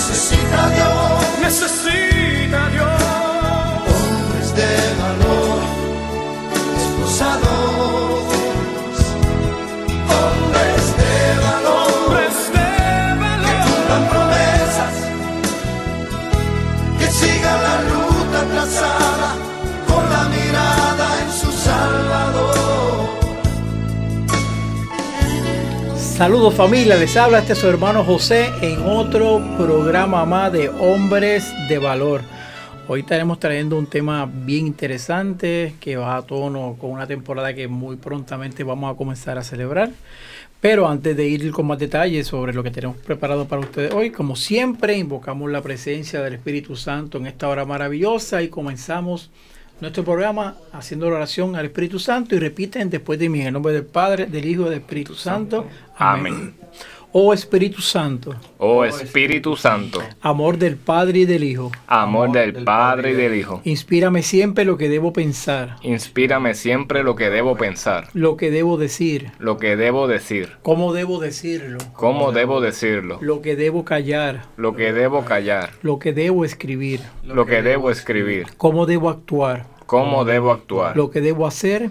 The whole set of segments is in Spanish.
necesita Dios, necesita Saludos familia, les habla este su hermano José en otro programa más de Hombres de Valor. Hoy estaremos trayendo un tema bien interesante que va a tono con una temporada que muy prontamente vamos a comenzar a celebrar. Pero antes de ir con más detalles sobre lo que tenemos preparado para ustedes hoy, como siempre, invocamos la presencia del Espíritu Santo en esta hora maravillosa y comenzamos nuestro programa haciendo la oración al Espíritu Santo y repiten después de mí en el nombre del Padre, del Hijo y del Espíritu Santo. Amén. Oh Espíritu Santo, Oh Espíritu Santo, amor del Padre y del Hijo, amor del Padre y del Hijo, inspírame siempre lo que debo pensar, inspírame siempre lo que debo pensar, lo que debo decir, lo que debo decir, cómo debo decirlo, cómo debo decirlo, lo que debo callar, lo que debo callar, lo que debo escribir, lo que debo escribir, cómo debo actuar, cómo debo actuar, lo que debo hacer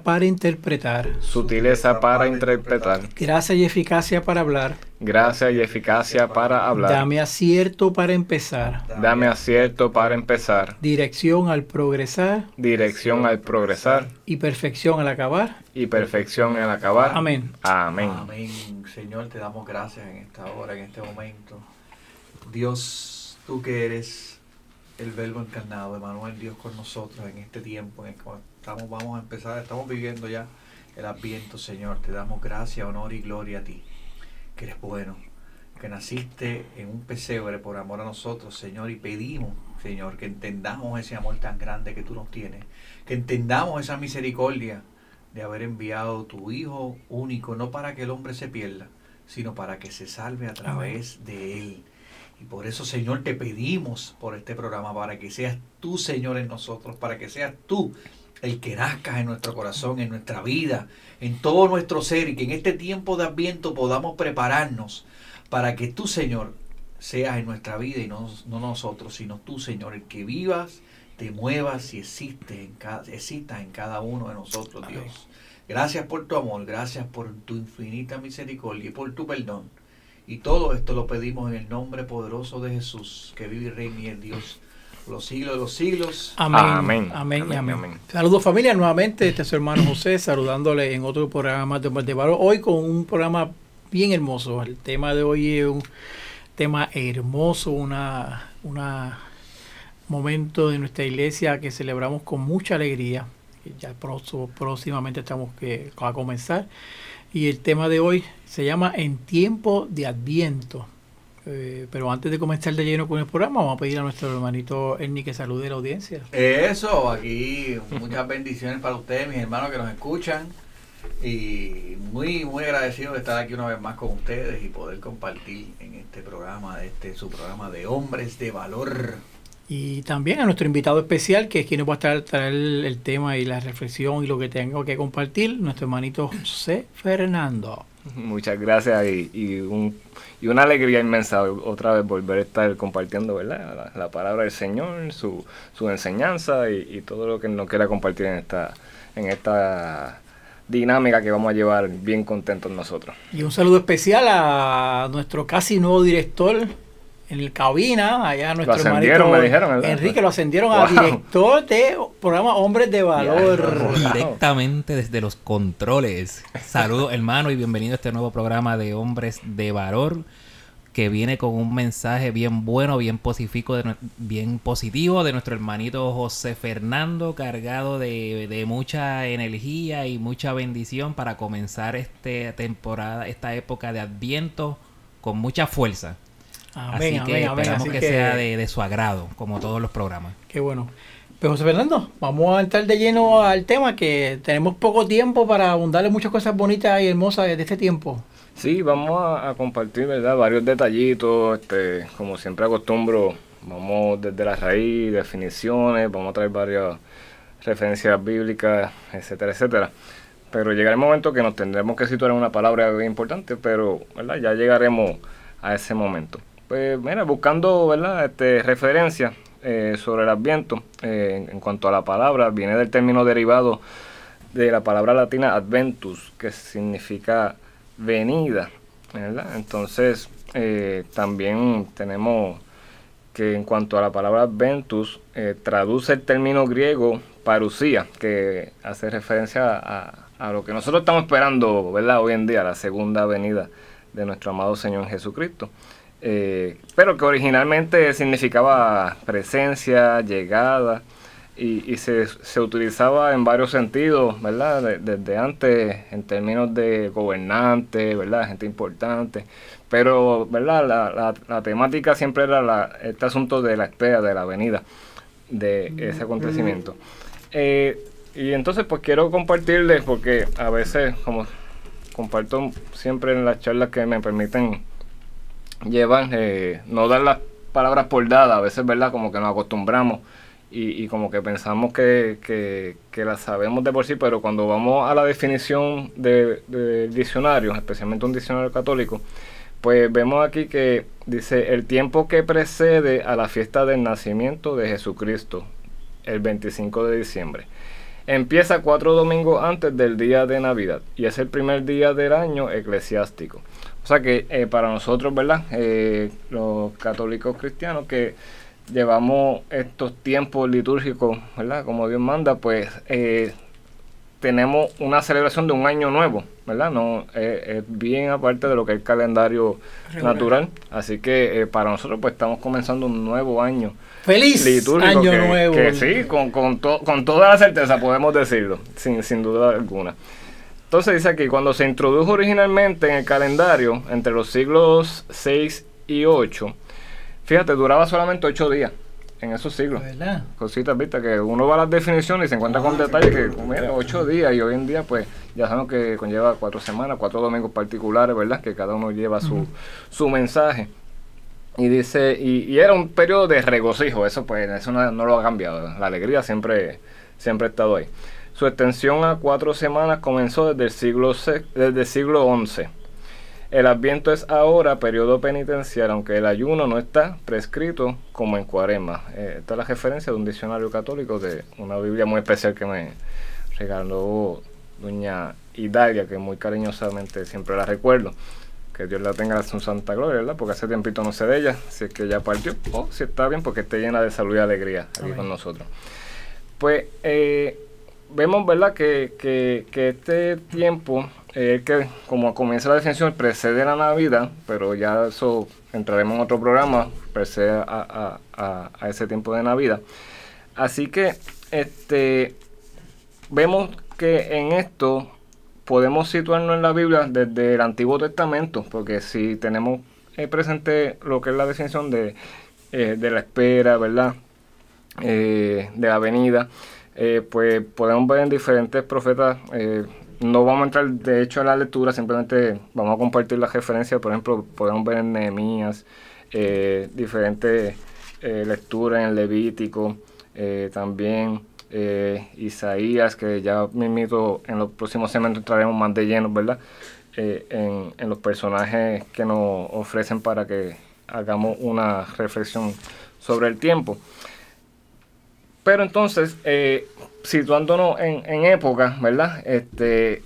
para interpretar, sutileza para interpretar, gracia y eficacia para hablar. gracia y eficacia para hablar. Dame acierto para empezar, Dame acierto para empezar, dirección al progresar dirección al progresar y perfección al acabar. y perfección al acabar. Amén. Amén. Amén. Señor, te damos gracias en esta hora, en este momento. Dios, tú que eres el verbo encarnado, Emanuel, Dios con nosotros en este tiempo en el que estamos, vamos a empezar, estamos viviendo ya el adviento, Señor. Te damos gracias, honor y gloria a ti, que eres bueno, que naciste en un pesebre por amor a nosotros, Señor, y pedimos, Señor, que entendamos ese amor tan grande que tú nos tienes, que entendamos esa misericordia de haber enviado tu Hijo único, no para que el hombre se pierda, sino para que se salve a través de él. Y por eso, Señor, te pedimos por este programa, para que seas tú, Señor, en nosotros, para que seas tú el que nazcas en nuestro corazón, en nuestra vida, en todo nuestro ser, y que en este tiempo de adviento podamos prepararnos para que tú, Señor, seas en nuestra vida y no, no nosotros, sino tú, Señor, el que vivas, te muevas y existes en cada, existas en cada uno de nosotros, Dios. Gracias por tu amor, gracias por tu infinita misericordia y por tu perdón. Y todo esto lo pedimos en el nombre poderoso de Jesús, que vive y reina y es Dios por los siglos de los siglos. Amén. Amén. Amén. y Amén, amén. amén. Saludos familia nuevamente. Este es su hermano José saludándole en otro programa de Hombres de Valor. Hoy con un programa bien hermoso. El tema de hoy es un tema hermoso, una, una momento de nuestra iglesia que celebramos con mucha alegría. que Ya próximo- próximamente estamos que, a comenzar. Y el tema de hoy se llama En tiempo de Adviento. Eh, pero antes de comenzar de lleno con el programa, vamos a pedir a nuestro hermanito Ernie que salude la audiencia. Eso, aquí muchas bendiciones para ustedes, mis hermanos que nos escuchan. Y muy, muy agradecido de estar aquí una vez más con ustedes y poder compartir en este programa, este su programa de hombres de valor. Y también a nuestro invitado especial, que es quien nos va a traer, traer el, el tema y la reflexión y lo que tengo que compartir, nuestro hermanito José Fernando. Muchas gracias y, y, un, y una alegría inmensa otra vez volver a estar compartiendo ¿verdad? La, la palabra del Señor, su, su enseñanza y, y, todo lo que nos quiera compartir en esta, en esta dinámica que vamos a llevar bien contentos nosotros. Y un saludo especial a nuestro casi nuevo director en el cabina, allá nuestro lo ascendieron, hermanito me dijeron. Enrique, lo ascendieron a director de programa Hombres de Valor. Directamente desde los controles. Saludos hermano y bienvenido a este nuevo programa de Hombres de Valor que viene con un mensaje bien bueno, bien positivo de, bien positivo de nuestro hermanito José Fernando, cargado de, de mucha energía y mucha bendición para comenzar esta temporada, esta época de Adviento con mucha fuerza. Amén, Así que amén, amén. esperamos Así que, que, sea de, de su agrado, como todos los programas. qué bueno. Pues José Fernando, vamos a entrar de lleno al tema que tenemos poco tiempo para abundarle muchas cosas bonitas y hermosas de este tiempo. Sí, vamos a, a compartir, ¿verdad? Varios detallitos, este, como siempre acostumbro, vamos desde la raíz, definiciones, vamos a traer varias referencias bíblicas, etcétera, etcétera. Pero llegará el momento que nos tendremos que situar en una palabra bien importante, pero, ¿verdad? Ya llegaremos a ese momento. Pues, mira, buscando, ¿verdad? Este, referencias eh, sobre el Adviento, eh, en, cuanto a la palabra, viene del término derivado de la palabra latina adventus, que significa venida, ¿verdad? Entonces, eh, también tenemos que en cuanto a la palabra adventus, eh, traduce el término griego parusía, que hace referencia a, a lo que nosotros estamos esperando, ¿verdad? Hoy en día, la segunda venida de nuestro amado Señor Jesucristo. Eh, pero que originalmente significaba presencia, llegada, y, y se, se utilizaba en varios sentidos, ¿verdad? De- Desde antes, en términos de gobernante, ¿verdad? Gente importante. Pero, ¿verdad? La, la, la temática siempre era la, este asunto de la espera, de la venida de ese acontecimiento. Eh, y entonces, pues quiero compartirles, porque a veces, como comparto siempre en las charlas que me permiten llevar, eh, no dar las palabras por dadas, a veces, ¿verdad? Como que nos acostumbramos y, y como que pensamos que, que, las sabemos de por sí, pero cuando vamos a la definición de- del diccionario, especialmente un diccionario católico, pues vemos aquí que dice el tiempo que precede a la fiesta del nacimiento de Jesucristo, el 25 de diciembre. Empieza cuatro domingos antes del día de Navidad y es el primer día del año eclesiástico. O sea que eh, para nosotros, ¿verdad? Eh, los católicos cristianos que llevamos estos tiempos litúrgicos, ¿verdad? Como Dios manda, pues eh, tenemos una celebración de un año nuevo, ¿verdad? No eh, es bien aparte de lo que es el calendario Regular. natural. Así que eh, para nosotros, pues estamos comenzando un nuevo año ¡Feliz litúrgico Año que, Nuevo! que sí, con, con, to- con toda la certeza podemos decirlo, sin, sin duda alguna. Entonces dice aquí, cuando se introdujo originalmente en el calendario entre los siglos 6 y 8, fíjate, duraba solamente 8 días en esos siglos. ¿Verdad? Cositas, viste, que uno va a las definiciones y se encuentra con detalles que, mira, 8 días y hoy en día, pues, ya sabemos que conlleva 4 semanas, 4 domingos particulares, ¿verdad? Que cada uno lleva su, su mensaje. Y dice, y, y era un periodo de regocijo, eso pues, eso no, no lo ha cambiado, la alegría siempre, siempre ha estado ahí. Su extensión a cuatro semanas comenzó desde el siglo, desde el siglo XI. El Adviento es ahora periodo penitencial, aunque el ayuno no está prescrito como en Cuaresma. Eh, esta es la referencia de un diccionario católico de una Biblia muy especial que me regaló doña Hidalia, que muy cariñosamente siempre la recuerdo. Que Dios la tenga en su santa gloria, ¿verdad? Porque hace tiempito no sé de ella, si es que ya partió, o si está bien, porque esté llena de salud y alegría aquí Amén. con nosotros. Pues eh, vemos, ¿verdad? Que, que, que este tiempo, eh, que como comienza la definición, precede la Navidad, pero ya eso entraremos en otro programa, precede a, a- a- ese tiempo de Navidad. Así que, este, vemos que en esto podemos situarnos en la Biblia desde el Antiguo Testamento, porque si tenemos eh, presente lo que es la definición de, eh, de la espera, ¿verdad? De la venida, eh, pues podemos ver en diferentes profetas, eh, no vamos a entrar de hecho a la lectura, simplemente vamos a compartir las referencias, por ejemplo, podemos ver en Nehemías, eh, diferentes lecturas en Levítico, también Isaías, que ya mismito en los próximos segmentos entraremos más de lleno, ¿verdad? En, en los personajes que nos ofrecen para que hagamos una reflexión sobre el tiempo. Pero entonces, eh, situándonos en, en época, ¿verdad? Este,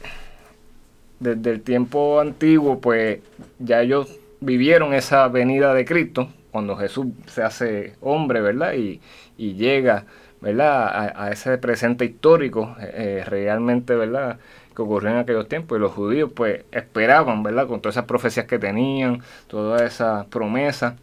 desde el tiempo antiguo, pues ya ellos vivieron esa venida de Cristo, cuando Jesús se hace hombre, ¿verdad? Y, y llega, ¿verdad? A, ese presente histórico, eh, realmente, ¿verdad? Que ocurrió en aquellos tiempos. Y los judíos, pues, esperaban, ¿verdad? Con todas esas profecías que tenían, todas esas promesas.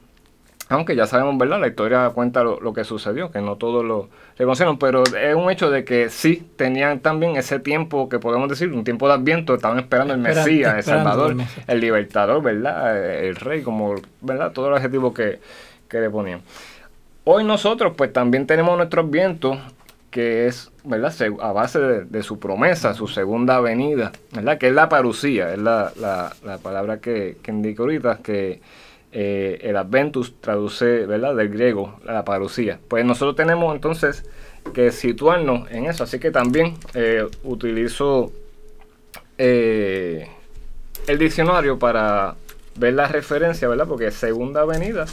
Aunque ya sabemos, ¿verdad? La historia cuenta lo, lo que sucedió, que no todos lo reconocieron, pero es un hecho de que sí tenían también ese tiempo que podemos decir, un tiempo de adviento, estaban esperando el Mesías, el Salvador, el Mesías. el libertador, ¿verdad? El rey, como, ¿verdad? Todos los adjetivos que, que le ponían. Hoy nosotros pues también tenemos nuestros vientos que es, ¿verdad? A base de, de su promesa, su segunda venida, ¿verdad? Que es la parucía, es la, la- la palabra que, que indico ahorita, que eh, el Adventus traduce, ¿verdad? Del griego, la parucía. Pues nosotros tenemos entonces que situarnos en eso, así que también eh, utilizo eh, el diccionario para ver la referencia, ¿verdad? Porque segunda venida,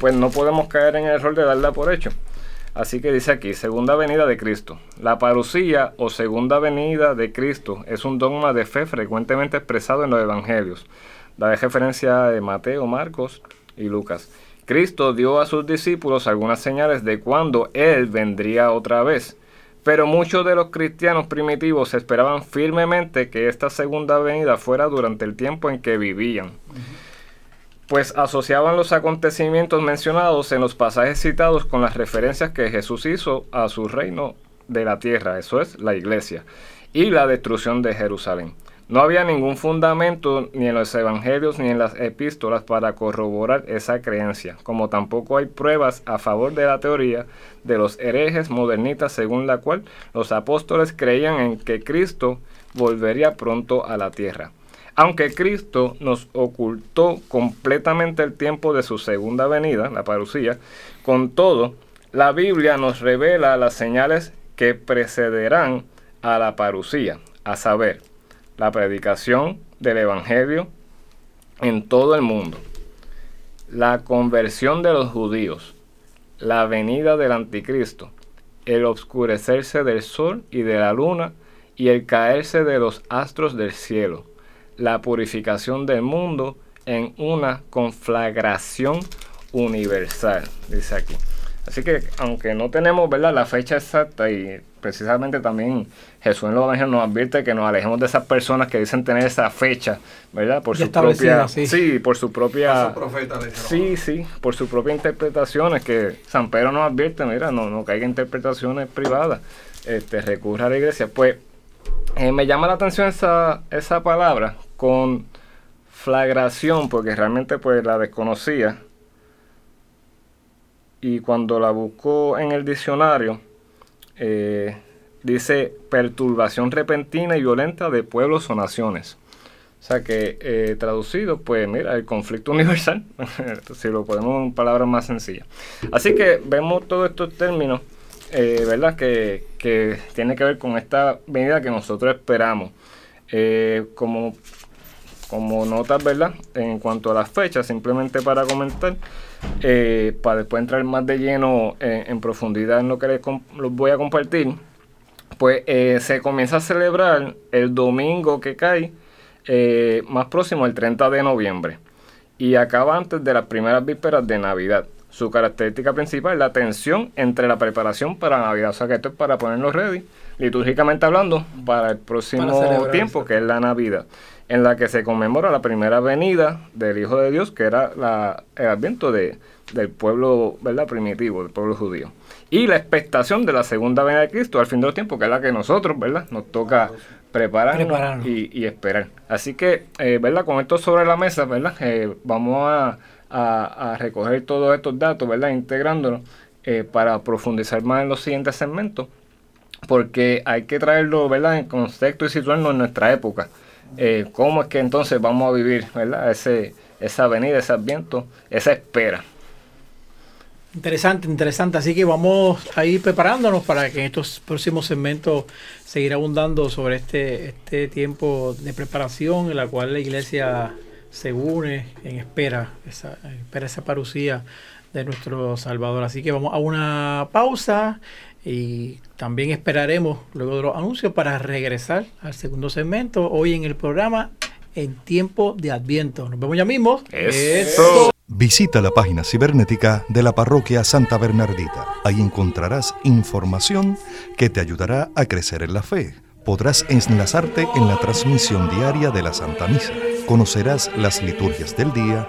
pues no podemos caer en el error de darla por hecho. Así que dice aquí, segunda venida de Cristo. La parucía o segunda venida de Cristo es un dogma de fe frecuentemente expresado en los evangelios. Da referencia de Mateo, Marcos y Lucas. Cristo dio a sus discípulos algunas señales de cuándo Él vendría otra vez. Pero muchos de los cristianos primitivos esperaban firmemente que esta segunda venida fuera durante el tiempo en que vivían pues asociaban los acontecimientos mencionados en los pasajes citados con las referencias que Jesús hizo a su reino de la tierra, eso es, la iglesia, y la destrucción de Jerusalén. No había ningún fundamento ni en los evangelios ni en las epístolas para corroborar esa creencia, como tampoco hay pruebas a favor de la teoría de los herejes modernistas según la cual los apóstoles creían en que Cristo volvería pronto a la tierra. Aunque Cristo nos ocultó completamente el tiempo de su segunda venida, la parucía, con todo, la Biblia nos revela las señales que precederán a la parucía, a saber, la predicación del Evangelio en todo el mundo, la conversión de los judíos, la venida del anticristo, el obscurecerse del sol y de la luna y el caerse de los astros del cielo, la purificación del mundo en una conflagración universal, dice aquí. Así que aunque no tenemos ¿verdad? la fecha exacta y precisamente también Jesús en los evangelios nos advierte que nos alejemos de esas personas que dicen tener esa fecha, ¿verdad? Por Ya su propia sí. por su propia Sí, sí, por sus propias interpretaciones, que San Pedro nos advierte, mira, no, no caiga interpretaciones privadas, este, recurra a la iglesia. Pues eh, me llama la atención esa, esa palabra con flagración, porque realmente pues la desconocía. Y cuando la busco en el diccionario, eh, dice perturbación repentina y violenta de pueblos o naciones. O sea que eh, traducido, pues mira, el conflicto universal, si lo ponemos en palabras más sencillas. Así que vemos todos estos términos, eh, ¿verdad? Que, que tiene que ver con esta venida que nosotros esperamos. Como, como notas, ¿verdad? En cuanto a las fechas, simplemente para comentar, eh, para después entrar más de lleno en, en profundidad en lo que les, los voy a compartir, pues eh, se comienza a celebrar el domingo que cae eh, más próximo, el 30 de noviembre, y acaba antes de las primeras vísperas de Navidad. Su característica principal es la tensión entre la preparación para Navidad, o sea que esto es para ponernos ready, litúrgicamente hablando, para el próximo tiempo, que es la Navidad, en la que se conmemora la primera venida del Hijo de Dios, que era la, el adviento de, del pueblo ¿verdad? primitivo, del pueblo judío. Y la expectación de la segunda venida de Cristo al fin de los tiempos, que es la que nosotros, ¿verdad? Nos toca prepararnos, Prepararnos. Y, y esperar. Así que, eh, ¿verdad? Con esto sobre la mesa, ¿verdad? Eh, vamos a, a- a recoger todos estos datos, ¿verdad? Integrándolos eh, para profundizar más en los siguientes segmentos porque hay que traerlo, ¿verdad?, en contexto y situarnos en nuestra época. Eh, ¿Cómo es que entonces vamos a vivir, ¿verdad?, esa venida, ese adviento, esa espera. Interesante, interesante. Así que vamos a ir preparándonos para que en estos próximos segmentos seguir abundando sobre este, este tiempo de preparación en la cual la iglesia se une en espera, esa, espera esa parucía de nuestro Salvador. Así que vamos a una pausa y también esperaremos luego de los anuncios para regresar al segundo segmento hoy en el programa en tiempo de Adviento. Nos vemos ya mismo. Eso. Visita la página cibernética de la parroquia Santa Bernardita. Ahí encontrarás información que te ayudará a crecer en la fe. Podrás enlazarte en la transmisión diaria de la Santa Misa. Conocerás las liturgias del día,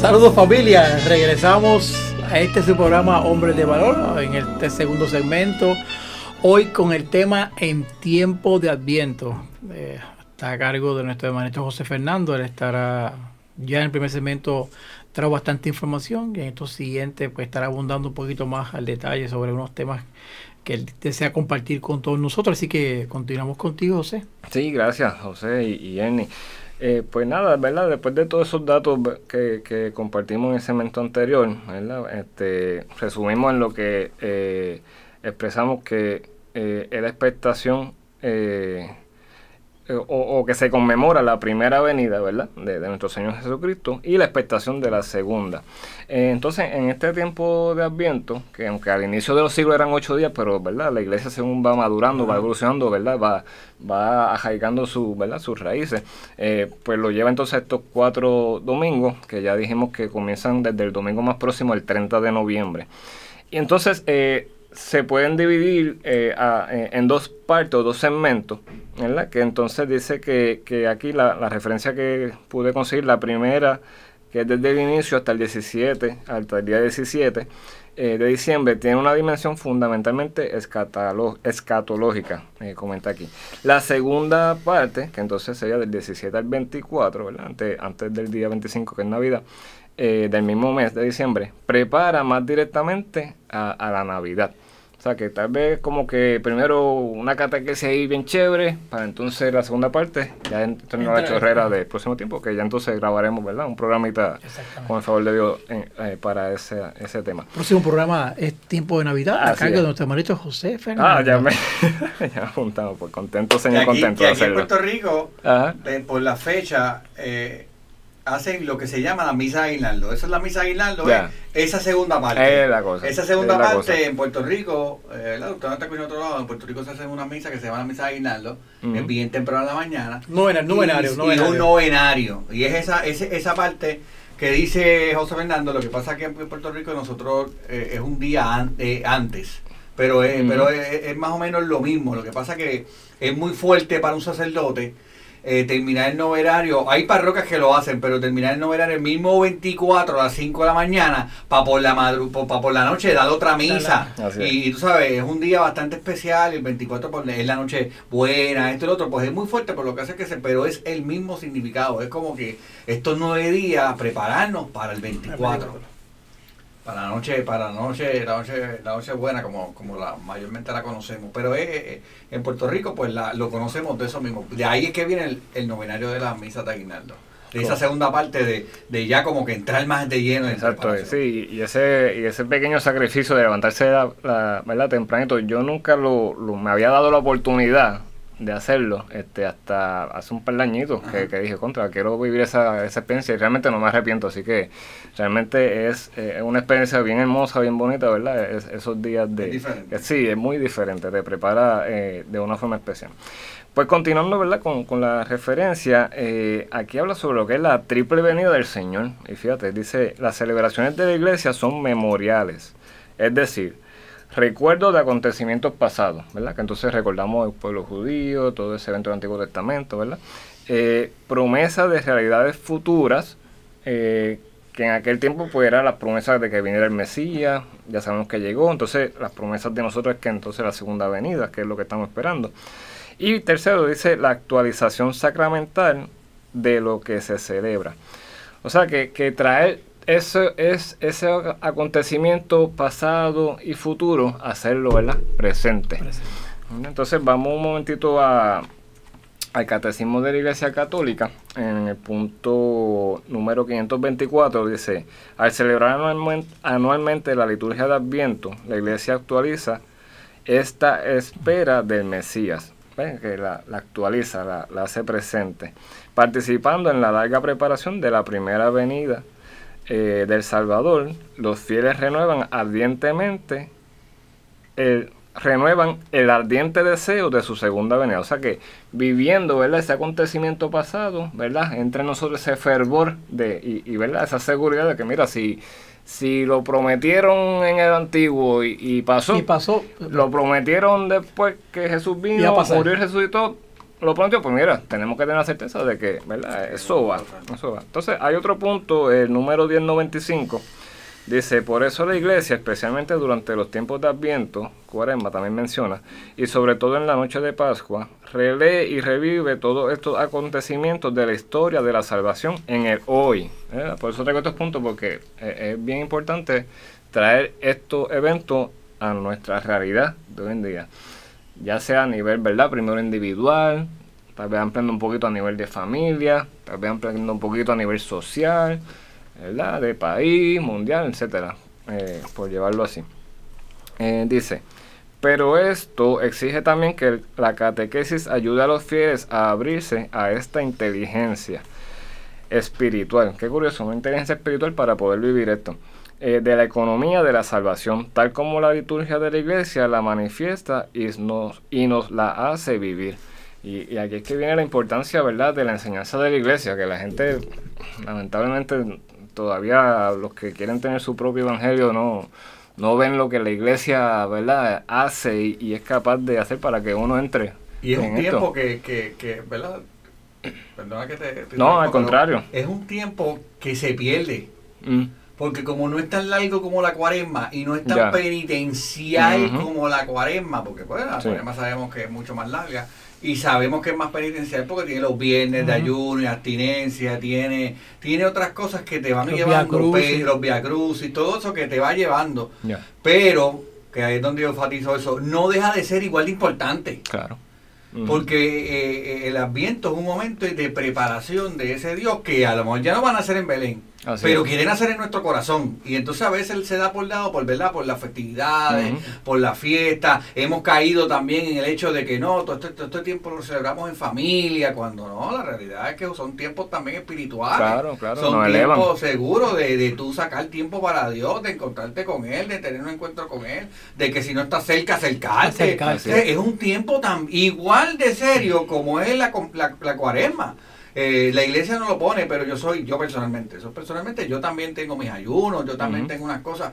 Saludos familia, regresamos a este su programa Hombres de Valor en este segundo segmento. Hoy con el tema En tiempo de Adviento. Eh, está a cargo de nuestro hermanito José Fernando. Él estará ya en el primer segmento trajo bastante información y en estos siguientes pues estará abundando un poquito más al detalle sobre unos temas que él desea compartir con todos nosotros. Así que continuamos contigo, José. Sí, gracias, José y, y Ernie. Eh, pues nada, ¿verdad? Después de todos esos datos que, que compartimos en el segmento anterior, ¿verdad? Este, resumimos en lo que eh, expresamos que eh, es la expectación eh, o, o que se conmemora la primera venida, ¿verdad? De, de nuestro Señor Jesucristo y la expectación de la segunda. Eh, entonces, en este tiempo de Adviento, que aunque al inicio de los siglos eran ocho días, pero, ¿verdad? La iglesia según va madurando, va evolucionando, ¿verdad? Va, va arraigando su, ¿verdad? sus raíces, eh, pues lo lleva entonces a estos cuatro domingos, que ya dijimos que comienzan desde el domingo más próximo, el 30 de noviembre. Y entonces eh, se pueden dividir eh, eh, en dos partes o dos segmentos, ¿verdad? Que entonces dice que, que aquí la, la referencia que pude conseguir, la primera, que es desde el inicio hasta el 17, hasta el día 17 eh, de diciembre, tiene una dimensión fundamentalmente escatológica, eh, comenta aquí. La segunda parte, que entonces sería del 17 al 24, ¿verdad? Antes, antes del día 25, que es Navidad, eh, del mismo mes de diciembre, prepara más directamente a, a la Navidad. O sea que tal vez como que primero una catequesis ahí bien chévere, para entonces la segunda parte, ya entonces la chorrera del próximo tiempo, que ya entonces grabaremos, ¿verdad? Un programita con el favor de Dios eh, eh, para ese, ese tema. Próximo programa es Tiempo de Navidad a Así cargo es. de nuestro hermanito José Fernando. Ah, ya me, ya me apuntamos, pues contento, señor, aquí, contento de aquí en hacerlo. Puerto Rico, Ajá. eh, por la fecha, eh, hacen lo que se llama la misa de aguinaldo. Esa es la misa de aguinaldo, Ya. eh, esa segunda parte. Es la cosa, Esa segunda es la parte cosa. en Puerto Rico, eh, ¿verdad? usted no está escuchando otro lado, en Puerto Rico se hace una misa que se llama la misa de aguinaldo, es bien temprano en la mañana. Novena- novenario, y, y novenario. un novenario. Y es esa, ese- esa parte que dice José Fernando, lo que pasa que en Puerto Rico nosotros eh, es un día an- eh, antes. Pero, es, pero es, es más o menos lo mismo. Lo que pasa que es muy fuerte para un sacerdote eh, terminar el noverario. Hay parroquias que lo hacen, pero terminar el noverario el mismo 24 a las 5 de la mañana para por la madru pa por la noche dar otra misa. Y, y tú sabes, es un día bastante especial. El 24 por- es la noche buena, esto y lo otro. Pues es muy fuerte por lo que hace que se. Pero es el mismo significado. Es como que estos nueve días prepararnos para el 24 para la noche, para la noche, la noche, la noche buena, como, como la mayormente la conocemos. Pero es- es- en Puerto Rico, pues la, lo conocemos de eso mismo. De ahí es que viene el, el novenario de la misa de Aguinaldo. De esa segunda parte de, de ya como que entrar más de lleno en Exacto, sí, y ese, y ese pequeño sacrificio de levantarse la, la- ¿verdad? tempranito, yo nunca lo, lo- me había dado la oportunidad de hacerlo este hasta hace un par de añitos que, que dije contra quiero vivir esa, esa experiencia y realmente no me arrepiento así que realmente es eh, una experiencia bien hermosa bien bonita verdad Es- esos días de Es sí es muy diferente te prepara eh, de una forma especial. Pues continuando verdad con, con la referencia eh, aquí habla sobre lo que es la triple venida del Señor y fíjate dice las celebraciones de la iglesia son memoriales es decir recuerdos de acontecimientos pasados, ¿verdad? Que entonces recordamos el pueblo judío, todo ese evento del Antiguo Testamento, ¿verdad? Eh, promesas de realidades futuras, eh, que en aquel tiempo pues era las promesas de que viniera el Mesías, ya sabemos que llegó, entonces las promesas de nosotros es que entonces la segunda venida, que es lo que estamos esperando. Y tercero dice la actualización sacramental de lo que se celebra. O sea que, que traer eso es ese acontecimiento pasado y futuro, hacerlo, ¿verdad? Presente. Entonces vamos un momentito a, al catecismo de la Iglesia Católica. en el punto número 524 dice, al celebrar anualmente, anualmente la liturgia de Adviento, la iglesia actualiza esta espera del Mesías, ¿ven? que la, la actualiza, la, la hace presente, participando en la larga preparación de la primera venida eh, del Salvador, los fieles renuevan ardientemente el, renuevan el ardiente deseo de su segunda venida. O sea que viviendo ¿verdad? ese acontecimiento pasado, ¿verdad? entre nosotros ese fervor de, y, y, ¿verdad? esa seguridad de que, mira, si, si lo prometieron en el antiguo y, y pasó, Y pasó. lo prometieron después que Jesús vino, murió y resucitó, lo prometió, pues mira, tenemos que tener la certeza de que, ¿verdad? Eso va, eso va. Entonces, hay otro punto, el número 1095, dice, por eso la iglesia, especialmente durante los tiempos de Adviento, Cuaresma también menciona, y sobre todo en la noche de Pascua, relee y revive todos estos acontecimientos de la historia de la salvación en el hoy. ¿eh? Por eso traigo estos puntos, porque eh, es bien importante traer estos eventos a nuestra realidad de hoy en día ya sea a nivel, ¿verdad? Primero individual, tal vez ampliando un poquito a nivel de familia, tal vez ampliando un poquito a nivel social, ¿verdad? De país, mundial, etcétera, eh, por llevarlo así. Eh, dice, pero esto exige también que la catequesis ayude a los fieles a abrirse a esta inteligencia espiritual. Qué curioso, una inteligencia espiritual para poder vivir esto. Eh, de la economía de la salvación, tal como la liturgia de la iglesia la manifiesta y nos, y nos la hace vivir. Y, y aquí es que viene la importancia, ¿verdad?, de la enseñanza de la iglesia, que la gente, lamentablemente, todavía los que quieren tener su propio evangelio no, no ven lo que la iglesia, ¿verdad?, hace y, y es capaz de hacer para que uno entre. Y es un esto. tiempo que, que, que, ¿verdad? Perdona que te... te No, al contrario. Es un tiempo que se pierde. Mm, Porque como no es tan largo como la cuaresma y no es tan Ya. penitencial como la cuaresma, porque pues la Sí. cuaresma sabemos que es mucho más larga y sabemos que es más penitencial porque tiene los viernes de ayuno y abstinencia, tiene, tiene otras cosas que te van Los llevando, pe- los viacruz y todo eso que te va llevando. ya, Pero, que ahí es donde yo enfatizo eso, no deja de ser igual de importante. claro. Porque eh, eh, el Adviento es un momento de preparación de ese Dios que a lo mejor ya no van a hacer en Belén, Así pero es. quieren hacer en nuestro corazón. Y entonces a veces él se da por dado por verdad, por las festividades, por la fiesta. Hemos caído también en el hecho de que no, todo este, todo este tiempo lo celebramos en familia, cuando no, la realidad es que son tiempos también espirituales. Claro, claro, Son tiempos seguros de, de tú sacar tiempo para Dios, de encontrarte con Él, de tener un encuentro con Él, de que si no estás cerca, acercarte. Acercarse. Es, un tiempo tan igual de serio como es la, com- la, la cuaresma. Eh, la iglesia no lo pone, pero yo soy, yo personalmente, eso personalmente, yo también tengo mis ayunos, yo también tengo unas cosas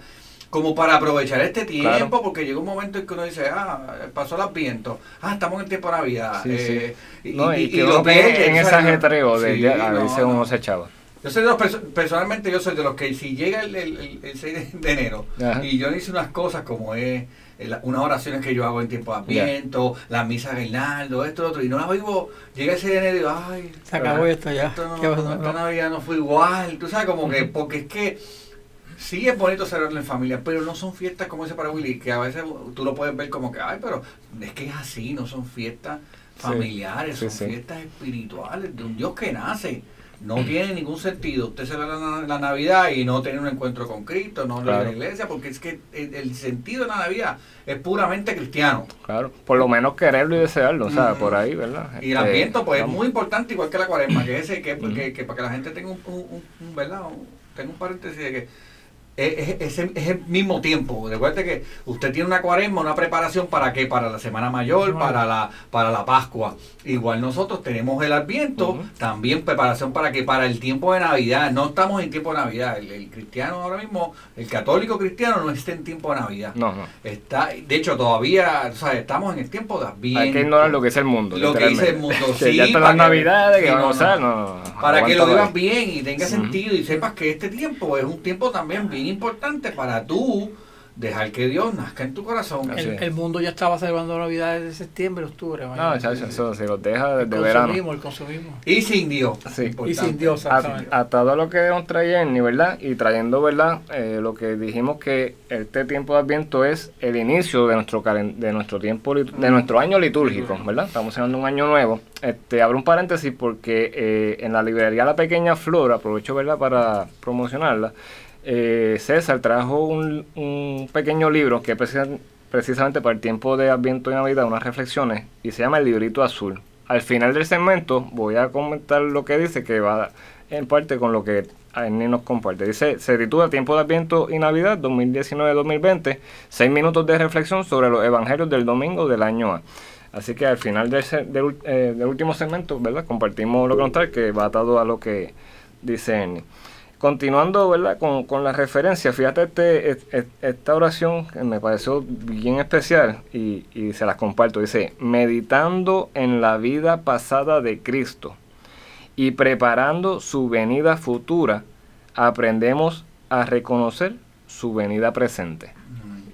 como para aprovechar este tiempo, Claro. porque llega un momento en que uno dice, ah, pasó el adviento, ah, estamos en el tiempo de Navidad. Sí, eh, y, No, y, y- que y uno lo pierde, en ese ajetreo de sí, ya, a no, veces no. uno se echaba. Yo soy de los perso- personalmente yo soy de los que si llega el, el, el- el 6 de- enero Ajá. y yo hice unas cosas como es eh, la- unas oraciones que yo hago en tiempo de. Adviento, la misa de Reinaldo, esto, lo otro, y no las oigo, llega el 6 de enero y digo, ay, Se acabó pero esto ya. no, ¿Qué esta No. Navidad no fue igual, tú sabes, como que, porque es que sí es bonito celebrarlo en familia, pero no son fiestas como ese para Willy, que a veces tú lo puedes ver como que, ay, pero es que es así, no son fiestas Sí, familiares, sí, son sí. fiestas espirituales de un Dios que nace. No tiene ningún sentido usted celebra la, la Navidad y no tener un encuentro con Cristo, no Claro. la iglesia, porque es que el, el sentido de la Navidad es puramente cristiano. Claro, por lo menos quererlo y desearlo, o sea, por ahí, ¿verdad? Y el Este, ambiente pues es muy importante, igual que la cuaresma, que ese, que, que, que para que la gente tenga un, un, un- un- ¿verdad? Un- tenga un paréntesis de que es, es- es- el mismo tiempo. Recuerde que usted tiene una cuaresma, una preparación para qué? Para la Semana Mayor, Ujú. para la para la Pascua. Igual nosotros tenemos el Adviento, Ujú. también preparación para que para el tiempo de Navidad. No estamos en tiempo de Navidad. El, el cristiano ahora mismo, el católico cristiano no está en tiempo de Navidad. No, no. Está, de hecho, todavía, o sea, estamos en el tiempo de Adviento. Hay que ignorar lo que es el mundo. Lo que dice el mundo, sí, ya están para las que- navidades, que vamos no, a usar. Para que lo vivas bien y tenga sentido y sepas que este tiempo es un tiempo también bien importante para tú dejar que Dios nazca en tu corazón. El, el mundo ya estaba celebrando Navidades de septiembre, octubre. No, chacho, eso se los deja el desde verano. consumismo, el consumismo. Y sin Dios. Sí. Y sin Dios, A- exactamente. atado a lo que nos trae Ernie, ¿verdad? Y trayendo, ¿verdad? Eh, lo que dijimos que este tiempo de Adviento es el inicio de nuestro de nuestro tiempo de nuestro año litúrgico, ¿verdad? Estamos de un año nuevo. Este, abro un paréntesis porque eh, en la librería La Pequeña Flor, aprovecho, ¿verdad? Para promocionarla. Eh, César trajo un, pequeño libro que es precisa- precisamente para el tiempo de Adviento y Navidad, unas reflexiones, y se llama El Librito Azul. Al final del segmento voy a comentar lo que dice, que va en parte con lo que Ernie nos comparte. Dice, se titula Tiempo de Adviento y Navidad 2019-2020, seis minutos de reflexión sobre los evangelios del domingo del año A. Así que al final del, del, eh, del último segmento, ¿verdad? Compartimos lo que nos trae, que va atado a lo que dice Ernie. Continuando, ¿verdad? Con, con la referencia, fíjate este, es- es- esta oración que me pareció bien especial y, y se las comparto. Dice, meditando en la vida pasada de Cristo y preparando su venida futura, aprendemos a reconocer su venida presente.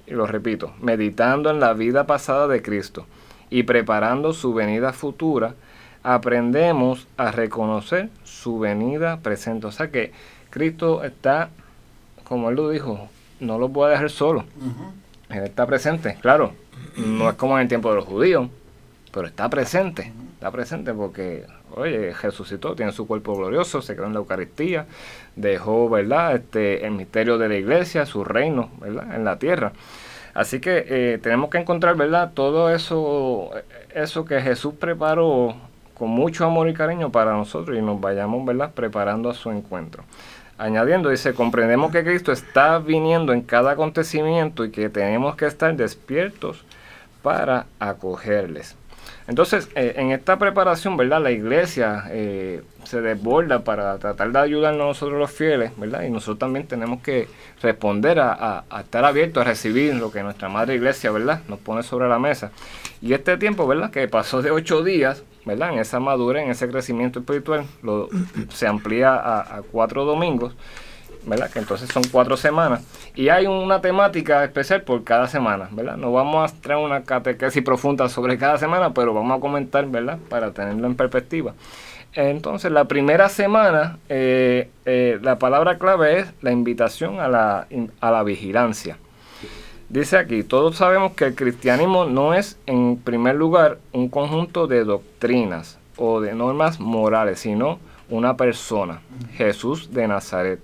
Y lo repito, meditando en la vida pasada de Cristo y preparando su venida futura, aprendemos a reconocer su venida presente. O sea que Cristo está, como él lo dijo, no lo voy a dejar solo. Ujú. Él está presente, claro. No es como en el tiempo de los judíos, pero está presente. Está presente porque, oye, resucitó, tiene su cuerpo glorioso, se quedó en la Eucaristía, dejó, ¿verdad?, este, el misterio de la iglesia, su reino, ¿verdad?, en la tierra. Así que eh, tenemos que encontrar, ¿verdad?, todo eso, eso que Jesús preparó con mucho amor y cariño para nosotros y nos vayamos, ¿verdad?, preparando a su encuentro. Añadiendo, dice, comprendemos que Cristo está viniendo en cada acontecimiento y que tenemos que estar despiertos para acogerles. Entonces, eh, en esta preparación, ¿verdad? La iglesia eh, se desborda para tratar de ayudarnos nosotros los fieles, ¿verdad? Y nosotros también tenemos que responder a, a- a estar abiertos a recibir lo que nuestra madre iglesia, ¿verdad? Nos pone sobre la mesa. Y este tiempo, ¿verdad? Que pasó de ocho días, ¿verdad? En esa madurez, en ese crecimiento espiritual, se amplía a, a cuatro domingos. ¿verdad? Que entonces son cuatro semanas. Y hay una temática especial por cada semana, ¿verdad? No vamos a traer una catequesis profunda sobre cada semana, pero vamos a comentar, ¿verdad? Para tenerlo en perspectiva. Entonces, la primera semana, eh, eh, la palabra clave es la invitación a la, a la vigilancia. Dice aquí, todos sabemos que el cristianismo no es en primer lugar un conjunto de doctrinas o de normas morales, sino una persona, Jesús de Nazaret,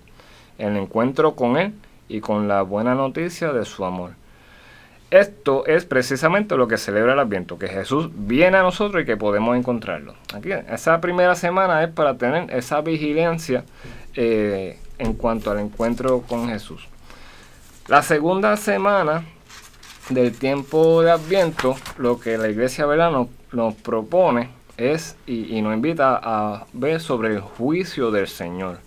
el encuentro con Él y con la buena noticia de su amor. Esto es precisamente lo que celebra el Adviento, que Jesús viene a nosotros y que podemos encontrarlo. Aquí, esa primera semana es para tener esa vigilancia eh, en cuanto al encuentro con Jesús. La segunda semana del tiempo de Adviento, lo que la iglesia ¿verdad? Nos, nos propone es y, y nos invita a ver sobre el juicio del Señor.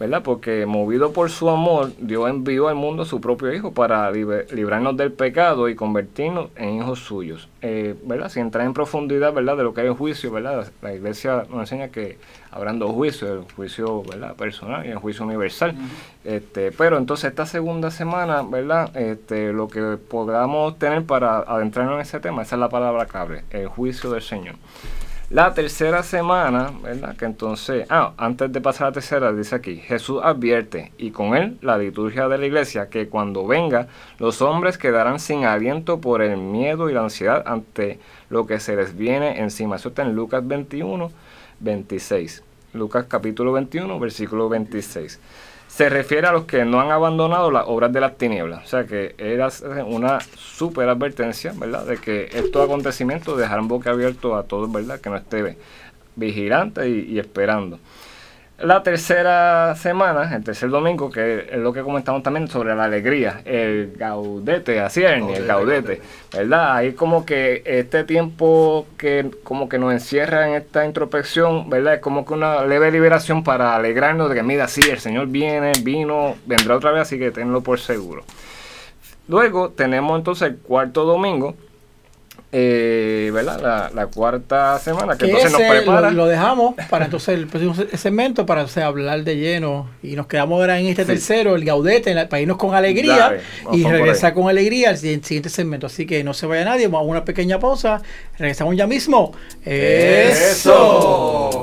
¿Verdad? Porque movido por su amor, Dios envió al mundo a su propio Hijo para librarnos del pecado y convertirnos en hijos suyos. Eh, ¿verdad? Si entrar en profundidad, ¿verdad? De lo que es el juicio, ¿verdad? La iglesia nos enseña que habrán dos juicios, el juicio, ¿verdad? Personal y el juicio universal. este, pero entonces esta segunda semana, ¿verdad? Este, lo que podamos tener para adentrarnos en ese tema, esa es la palabra clave, el juicio del Señor. La tercera semana, ¿verdad? Que entonces, ah, antes de pasar a la tercera, dice aquí, Jesús advierte, y con él la liturgia de la iglesia, que cuando venga, los hombres quedarán sin aliento por el miedo y la ansiedad ante lo que se les viene encima. Eso está en Lucas 21, 26. Lucas capítulo 21, versículo 26. Se refiere a los que no han abandonado las obras de las tinieblas. O sea que era una super advertencia, ¿verdad? De que estos acontecimientos dejarán boca abierto a todos, ¿verdad? Que no esté vigilante y, y esperando. La tercera semana, el tercer domingo, que es lo que comentamos también sobre la alegría, el gaudete, así es, el gaudete, ¿verdad? Ahí como que este tiempo que como que nos encierra en esta introspección, ¿verdad? Es como que una leve liberación para alegrarnos de que, mira, sí, el Señor viene, vino, vendrá otra vez, así que tenlo por seguro. Luego tenemos entonces el cuarto domingo, eh, ¿verdad? La, la cuarta semana, que Que entonces nos prepara. lo, lo dejamos para entonces el próximo se- segmento para o sea, hablar de lleno y nos quedamos ahora en este Sí. tercero, el gaudete, la- para irnos con alegría Dale, y regresar con alegría al si- siguiente segmento. Así que no se vaya nadie, vamos a una pequeña pausa, regresamos ya mismo. ¡Eso!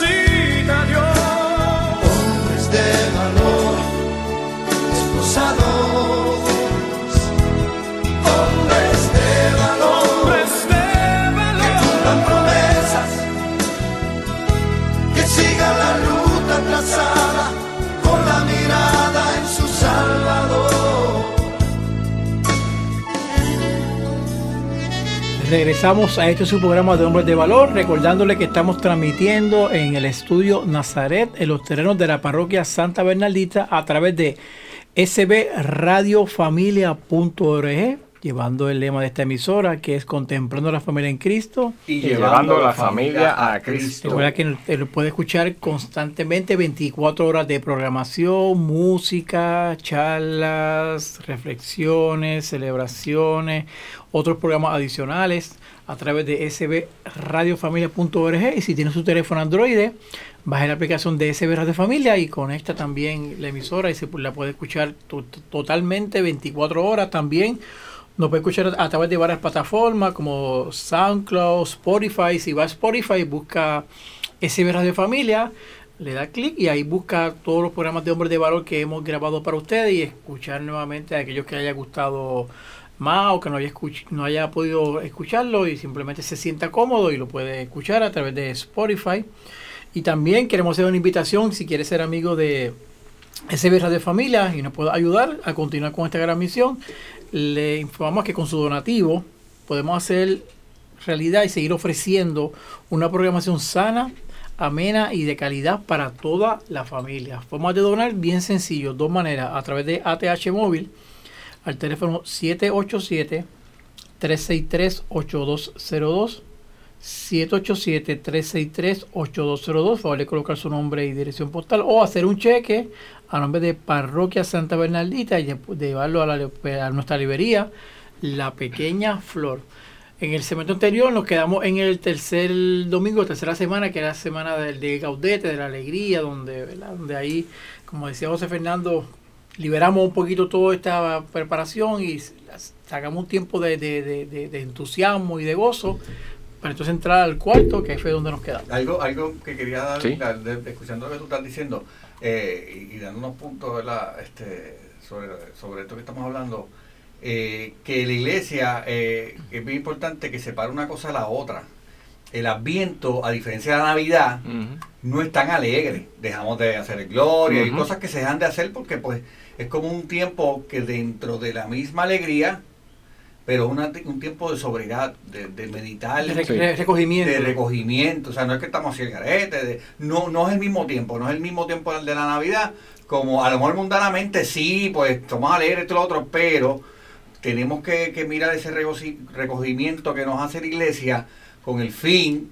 Regresamos a este su programa de Hombres de Valor, recordándole que estamos transmitiendo en el estudio Nazaret, en los terrenos de la parroquia Santa Bernardita, a través de sbradiofamilia.org, llevando el lema de esta emisora, que es Contemplando la familia en Cristo. Y llevando la familia a Cristo. Recuerda que lo puede escuchar constantemente 24 horas de programación, música, charlas, reflexiones, celebraciones, otros programas adicionales a través de sbradiofamilia.org y si tiene su teléfono Android, baje la aplicación de SB Radio Familia y conecta también la emisora y se la puede escuchar to- totalmente 24 horas también. Nos puede escuchar a través de varias plataformas como SoundCloud, Spotify. Si va a Spotify, busca SB Radio Familia, le da clic y ahí busca todos los programas de Hombres de Valor que hemos grabado para ustedes y escuchar nuevamente a aquellos que haya gustado más o que no haya, no haya podido escucharlo y simplemente se sienta cómodo y lo puede escuchar a través de Spotify. Y también queremos hacer una invitación si quiere ser amigo de SB Radio Familia y nos puede ayudar a continuar con esta gran misión. Le informamos que con su donativo podemos hacer realidad y seguir ofreciendo una programación sana, amena y de calidad para toda la familia. Formas de donar bien sencillo, dos maneras, a través de ATH móvil al teléfono 787 363 8202 787-363-8202, favor de colocar su nombre y dirección postal o hacer un cheque a nombre de Parroquia Santa Bernardita y de- de llevarlo a, la, a nuestra librería, La Pequeña Flor. En el segmento anterior nos quedamos en el tercer domingo, tercera semana, que era la semana del de Gaudete, de la alegría, donde, ¿verdad? donde ahí, como decía José Fernando, liberamos un poquito toda esta preparación y sacamos un tiempo de, de- de- de- de entusiasmo y de gozo para entonces entrar al cuarto, que ahí fue donde nos quedamos. Algo, algo que quería dar, Sí. dar- de- escuchando lo que tú estás diciendo eh, y, y dando unos puntos ¿verdad? Este, sobre, sobre esto que estamos hablando, eh, que la iglesia eh, es bien importante que separe una cosa a la otra. El adviento, a diferencia de la Navidad, no es tan alegre. Dejamos de hacer gloria y Ujú. cosas que se dejan de hacer porque pues es como un tiempo que dentro de la misma alegría, pero una- un tiempo de sobriedad, de, de meditar, De recogimiento. de recogimiento, o sea, no es que estamos así el garete, de- no, no es el mismo tiempo, no es el mismo tiempo de la Navidad, como a lo mejor mundanamente sí, pues somos alegres esto y lo otro, pero tenemos que, que mirar ese recogimiento que nos hace la iglesia con el fin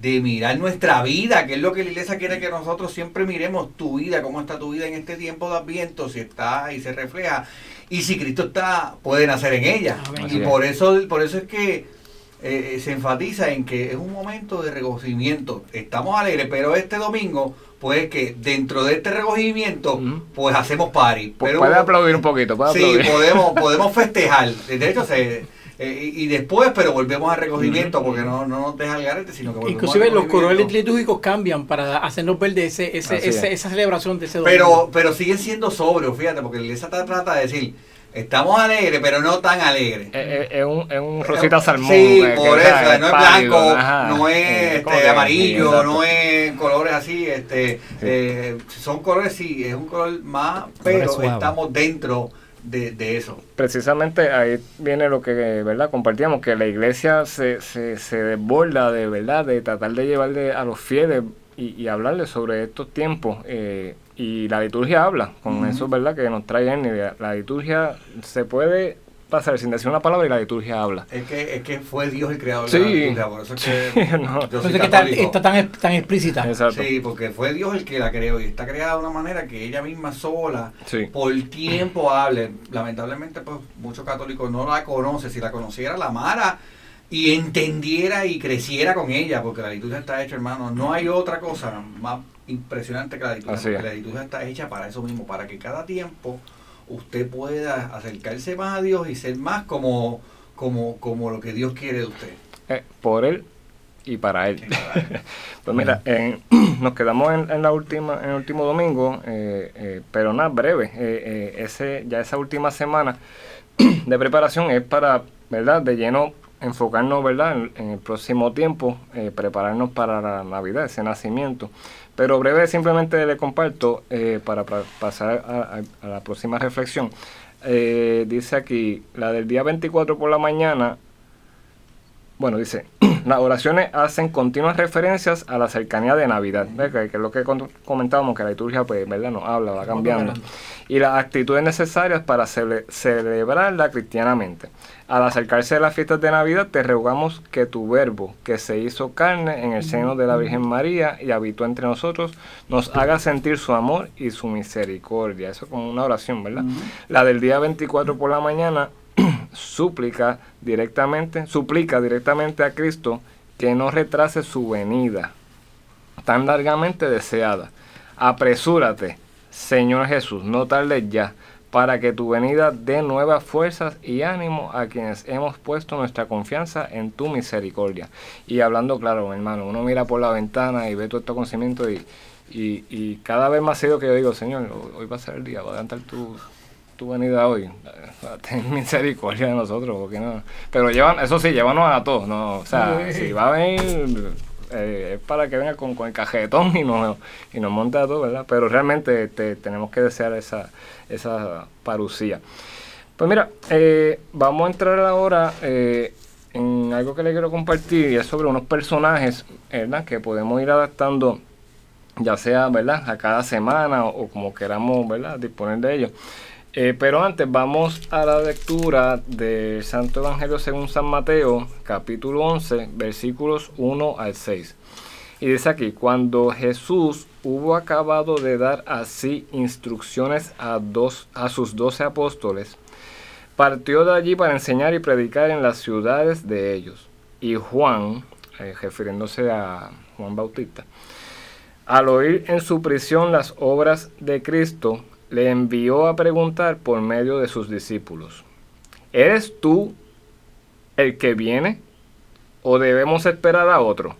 de mirar nuestra vida, que es lo que la iglesia quiere que nosotros siempre miremos tu vida, cómo está tu vida en este tiempo de adviento, si está y se refleja, y si Cristo está, puede nacer en ella. Amén. Y por eso, por eso es que eh, se enfatiza en que es un momento de recogimiento. Estamos alegres, pero este domingo, pues que dentro de este recogimiento, pues hacemos party. Pero, puede aplaudir un poquito, puede Sí, aplaudir. podemos, podemos festejar. De hecho, se, eh, y y después, pero volvemos al recogimiento, porque no, no nos deja el garete, sino que volvemos Inclusive al los colores recogimiento. litúrgicos cambian para hacernos ver de ese, ese, ese- es. esa celebración de ese Pero, domingo. pero siguen siendo sobrios, fíjate, porque la iglesia tra- trata de decir, Estamos alegres, pero no tan alegres. Es, es- es un, es un rosita salmón. Sí, eh, por eso, no es pálido, blanco, ajá, no es eh, este, amarillo, no es colores así, este, eh, son colores sí, es un color más, pero estamos dentro de, de eso. Precisamente ahí viene lo que, ¿verdad? Compartíamos, que la iglesia se, se, se desborda de, ¿verdad? De tratar de llevarle a los fieles y, y hablarles sobre estos tiempos. eh, y la liturgia habla con Ujú. eso, ¿verdad? Que nos trae. La, la liturgia se puede sin decir una palabra y la liturgia habla. Es que, es que fue Dios el creador Sí. de la liturgia, por eso es que Sí, no. yo soy es que está, tan, tan explícita. Exacto. Sí, porque fue Dios el que la creó y está creada de una manera que ella misma sola Sí. por tiempo hable. Lamentablemente, pues muchos católicos no la conocen. Si la conociera, la amara y entendiera y creciera con ella, porque la liturgia está hecha, hermano. No hay otra cosa más impresionante que la liturgia. Porque la liturgia está hecha para eso mismo, para que cada tiempo usted pueda acercarse más a Dios y ser más como, como, como lo que Dios quiere de usted. Eh, por él y para él. pues mira, nos quedamos en, en la última, en el último domingo, eh, eh, pero nada, breve. Eh, ese, ya esa última semana de preparación es para, ¿verdad? De lleno enfocarnos, ¿verdad? En, en el próximo tiempo, prepararnos para la Navidad, ese nacimiento. Pero breve simplemente le comparto eh, para, pa- pasar a, a- a la próxima reflexión. Eh, dice aquí, la del día 24 por la mañana, bueno, dice, las oraciones hacen continuas referencias a la cercanía de Navidad, que, es lo que comentábamos, que la liturgia, pues, ¿verdad? Nos habla, va cambiando. Y las actitudes necesarias para cele- celebrarla cristianamente. Al acercarse a las fiestas de Navidad, te rogamos que tu verbo, que se hizo carne en el seno de la Virgen María y habitó entre nosotros, nos haga sentir su amor y su misericordia. Eso como una oración, ¿verdad? La del día 24 por la mañana súplica directamente, suplica directamente a Cristo que no retrase su venida, tan largamente deseada. Apresúrate, Señor Jesús, no tardes ya, para que tu venida dé nuevas fuerzas y ánimo a quienes hemos puesto nuestra confianza en tu misericordia. Y hablando claro, hermano, uno mira por la ventana y ve todo este conocimiento y, y, y cada vez más sido que yo digo, Señor, hoy va a ser el día, va a adelantar tu, tu venida hoy. Ten misericordia de nosotros, porque no. Pero llevan, eso sí, llévanos a todos, ¿no? O sea, si va a venir, eh, es para que venga con, con el cajetón y nos, y nos monte a todos, ¿verdad? Pero realmente te- tenemos que desear esa, esa parucía. Pues mira, eh, vamos a entrar ahora eh, en algo que le quiero compartir y es sobre unos personajes, ¿verdad? Que podemos ir adaptando ya sea, ¿verdad? A cada semana o, o como queramos, ¿verdad? Disponer de ellos. Eh, pero antes vamos a la lectura del Santo Evangelio según San Mateo, capítulo 11, versículos 1 al 6. Y dice aquí, cuando Jesús hubo acabado de dar así instrucciones a, dos, a sus doce apóstoles, partió de allí para enseñar y predicar en las ciudades de ellos. Y Juan, eh, refiriéndose a Juan Bautista, al oír en su prisión las obras de Cristo, le envió a preguntar por medio de sus discípulos, ¿eres tú el que viene o debemos esperar a otro?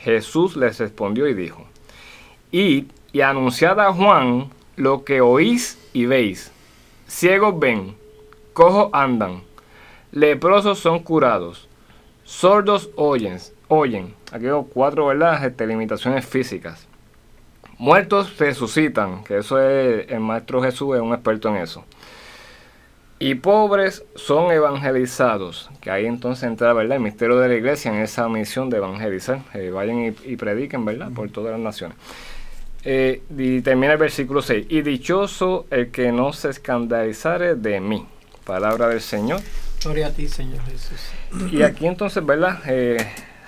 Jesús les respondió y dijo, Id y anunciad a Juan lo que oís y veis. Ciegos ven, cojos andan, leprosos son curados, sordos oyen, oyen. Aquí cuatro ¿verdad? Este, limitaciones físicas. Muertos resucitan, que eso es, el Maestro Jesús es un experto en eso. Y pobres son evangelizados, que ahí entonces entra ¿verdad? el misterio de la iglesia en esa misión de evangelizar. Eh, vayan y, y prediquen ¿verdad? por todas las naciones. Eh, y termina el versículo 6. Y dichoso el que no se escandalizare de mí. Palabra del Señor. Gloria a ti, Señor Jesús. Y aquí entonces, ¿verdad? Eh,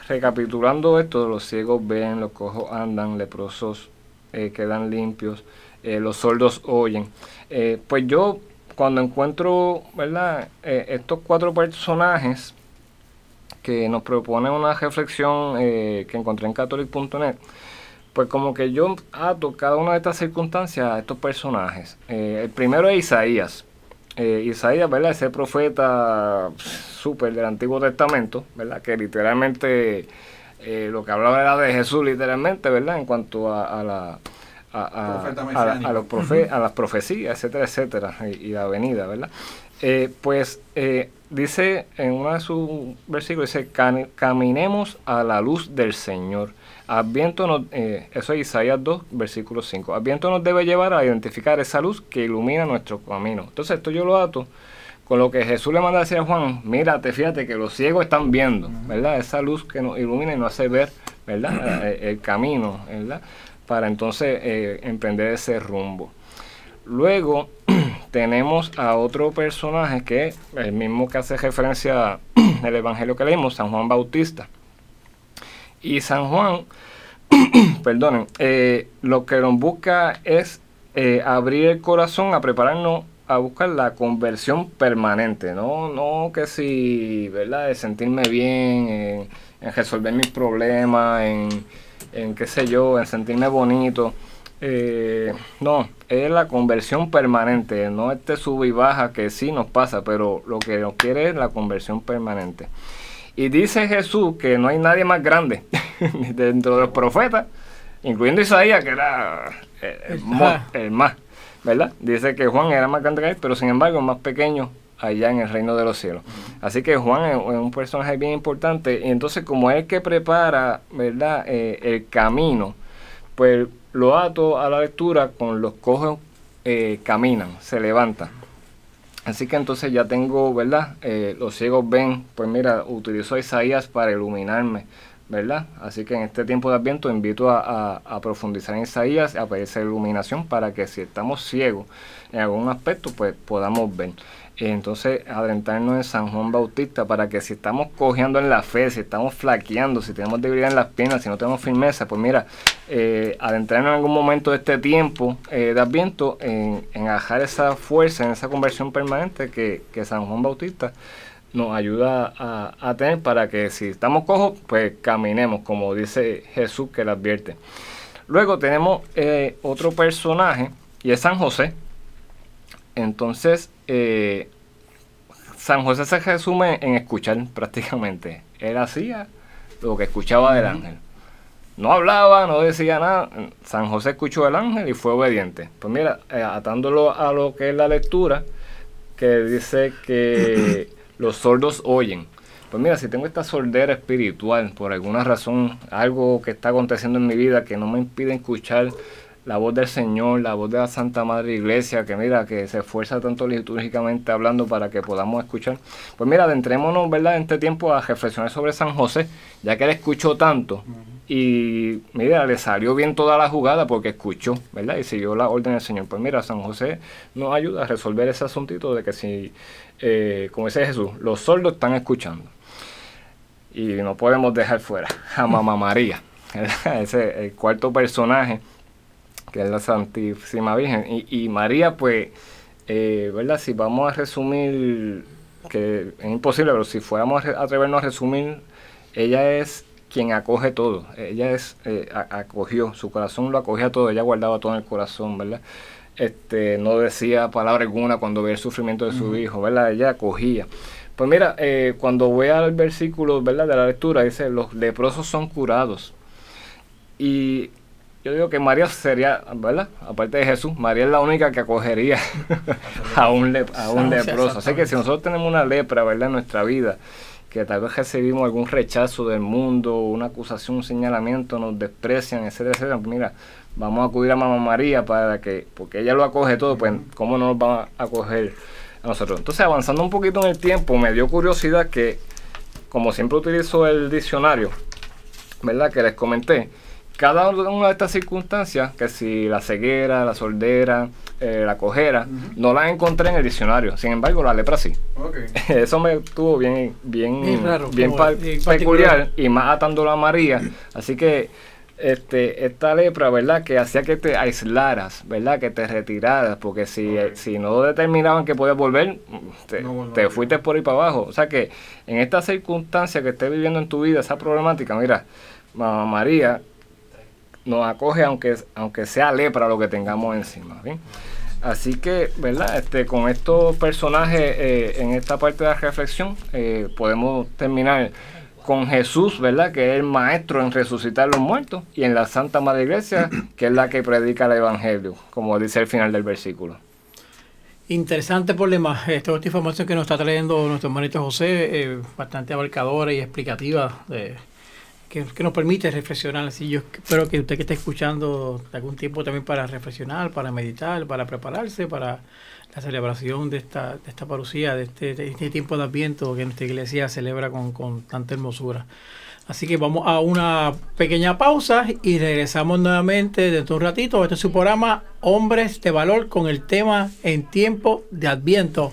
recapitulando esto, los ciegos ven, los cojos andan, leprosos eh, quedan limpios, eh, los sordos oyen. Eh, pues yo, cuando encuentro, ¿verdad? Estos cuatro personajes que nos proponen una reflexión que encontré en catholic.net, pues como que yo ato cada una de estas circunstancias a estos personajes. El primero es Isaías. Isaías, ¿verdad? Ese profeta súper del Antiguo Testamento, ¿verdad? Que literalmente eh, lo que hablaba era de Jesús, literalmente, ¿verdad? En cuanto a, a la, a, los profe- a las profecías, etcétera, etcétera, y, y la venida, ¿verdad? Eh, pues eh, dice en uno de sus versículos, dice, "Cani- caminemos a la luz del Señor. Adviento nos, eh, eso es Isaías 2, versículo 5. Adviento nos debe llevar a identificar esa luz que ilumina nuestro camino. Entonces esto yo lo ato con lo que Jesús le manda a decir a Juan, mírate, fíjate que los ciegos están viendo, ¿verdad? Esa luz que nos ilumina y nos hace ver, ¿verdad? Eh, el camino, ¿verdad? Para entonces eh, emprender ese rumbo. Luego tenemos a otro personaje que es el mismo que hace referencia al evangelio que leímos, San Juan Bautista. Y San Juan, perdonen, eh, lo que nos busca es eh, abrir el corazón a prepararnos a buscar la conversión permanente, no, no que si, ¿verdad? De sentirme bien, en, en resolver mis problemas, en, en qué sé yo, en sentirme bonito. Eh, no, es la conversión permanente, no este sub y baja que sí nos pasa, pero lo que nos quiere es la conversión permanente. Y dice Jesús que no hay nadie más grande dentro de los profetas, incluyendo Isaías, que era el más, ¿verdad? Dice que Juan era más grande que él, pero sin embargo más pequeño allá en el reino de los cielos. Así que Juan es, un personaje bien importante, y entonces como es el que prepara, ¿verdad? Eh, el camino, pues lo ato a la lectura con los cojos eh, caminan, se levantan. Así que entonces ya tengo, ¿verdad? Eh, los ciegos ven, pues mira, utilizo a Isaías para iluminarme, ¿verdad? Así que en este tiempo de Adviento invito a, profundizar en Isaías, a pedir esa iluminación para que si estamos ciegos en algún aspecto, pues podamos ver. Entonces, adentrarnos en San Juan Bautista para que si estamos cojeando en la fe, si estamos flaqueando, si tenemos debilidad en las piernas, si no tenemos firmeza, pues mira, eh, adentrarnos en algún momento de este tiempo eh, de Adviento en, en ajar esa fuerza, en esa conversión permanente que San Juan Bautista nos ayuda a, a tener para que si estamos cojos, pues caminemos, como dice Jesús que le advierte. Luego tenemos eh, otro personaje y es San José. Entonces, eh, San José se resume en escuchar prácticamente. Él hacía lo que escuchaba del ángel. No hablaba, no decía nada. San José escuchó al ángel y fue obediente. Pues mira, eh, atándolo a lo que es la lectura, que dice que los sordos oyen. Pues mira, si tengo esta sordera espiritual, por alguna razón, algo que está aconteciendo en mi vida que no me impide escuchar la voz del Señor, la voz de la Santa Madre Iglesia, que mira, que se esfuerza tanto litúrgicamente hablando para que podamos escuchar. Pues mira, adentrémonos, ¿verdad?, en este tiempo a reflexionar sobre San José, ya que él escuchó tanto. Y mira, le salió bien toda la jugada porque escuchó, ¿verdad? Y siguió la orden del Señor. Pues mira, San José nos ayuda a resolver ese asuntito de que si, eh, como dice Jesús, los sordos están escuchando. Y no podemos dejar fuera a Mamá María, ¿verdad? ese el cuarto personaje que es la Santísima Virgen. Y, y María, pues, eh, ¿verdad? Si vamos a resumir, que es imposible, pero si fuéramos a re- atrevernos a resumir, ella es quien acoge todo. Ella es, eh, acogió, su corazón lo acogía todo, ella guardaba todo en el corazón, ¿verdad? Este, no decía palabra alguna cuando veía el sufrimiento de su hijo, ¿verdad? Ella acogía. Pues mira, eh, cuando voy al versículo, ¿verdad? De la lectura, dice, los leprosos son curados. Y yo digo que María sería, ¿verdad? Aparte de Jesús, María es la única que acogería a un, le- a un leproso. Así que si nosotros tenemos una lepra, ¿verdad? En nuestra vida, que tal vez recibimos algún rechazo del mundo, una acusación, un señalamiento, nos desprecian, etcétera, etcétera, pues mira, vamos a acudir a Mamá María para que, porque ella lo acoge todo, pues ¿cómo no nos va a acoger a nosotros? Entonces, avanzando un poquito en el tiempo, me dio curiosidad que, como siempre utilizo el diccionario, ¿verdad? Que les comenté. Cada una de estas circunstancias, que si la ceguera, la sordera, eh, la cojera, no las encontré en el diccionario. Sin embargo, la lepra sí. Eso me estuvo bien, bien, Bien raro, peculiar particular. y más atándolo a María. Así que este, esta lepra, ¿verdad? Que hacía que te aislaras, ¿verdad? Que te retiraras, porque si, eh, si no determinaban que podías volver, te, No volver. te fuiste por ahí para abajo. O sea que en esta circunstancia que estés viviendo en tu vida, esa problemática, mira, Mamá María nos acoge aunque, aunque sea lepra lo que tengamos encima. ¿bien? Así que, ¿verdad? Este, con estos personajes eh, en esta parte de la reflexión eh, podemos terminar con Jesús, ¿verdad? Que es el maestro en resucitar los muertos, y en la Santa Madre Iglesia, que es la que predica el Evangelio, como dice el final del versículo. Interesante problema. Esta, información que nos está trayendo nuestro hermanito José, eh, bastante abarcadora y explicativa, que, que nos permite reflexionar. Así yo espero que usted que esté escuchando algún tiempo también para reflexionar, para meditar, para prepararse para la celebración de esta, de esta de este, de este tiempo de Adviento que nuestra iglesia celebra con, con tanta hermosura. Así que vamos a una pequeña pausa y regresamos nuevamente dentro de un ratito. Este es su programa Hombres de Valor con el tema En tiempo de Adviento.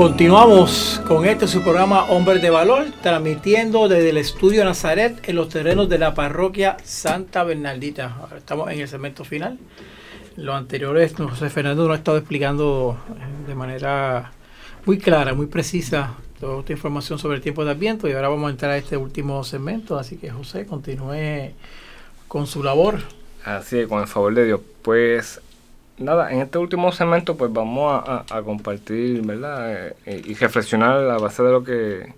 Continuamos con este su programa Hombres de Valor, transmitiendo desde el estudio Nazaret en los terrenos de la parroquia Santa Bernardita. Ahora estamos en el segmento final. Lo anteriores, José Fernando nos ha estado explicando eh, de manera muy clara, muy precisa, toda esta información sobre el tiempo de Adviento. Y ahora vamos a entrar a este último segmento. Así que José, continúe con su labor. Así es, con el favor de Dios. Pues nada, en este último segmento pues vamos a, compartir, ¿verdad? Eh, y reflexionar a base de lo que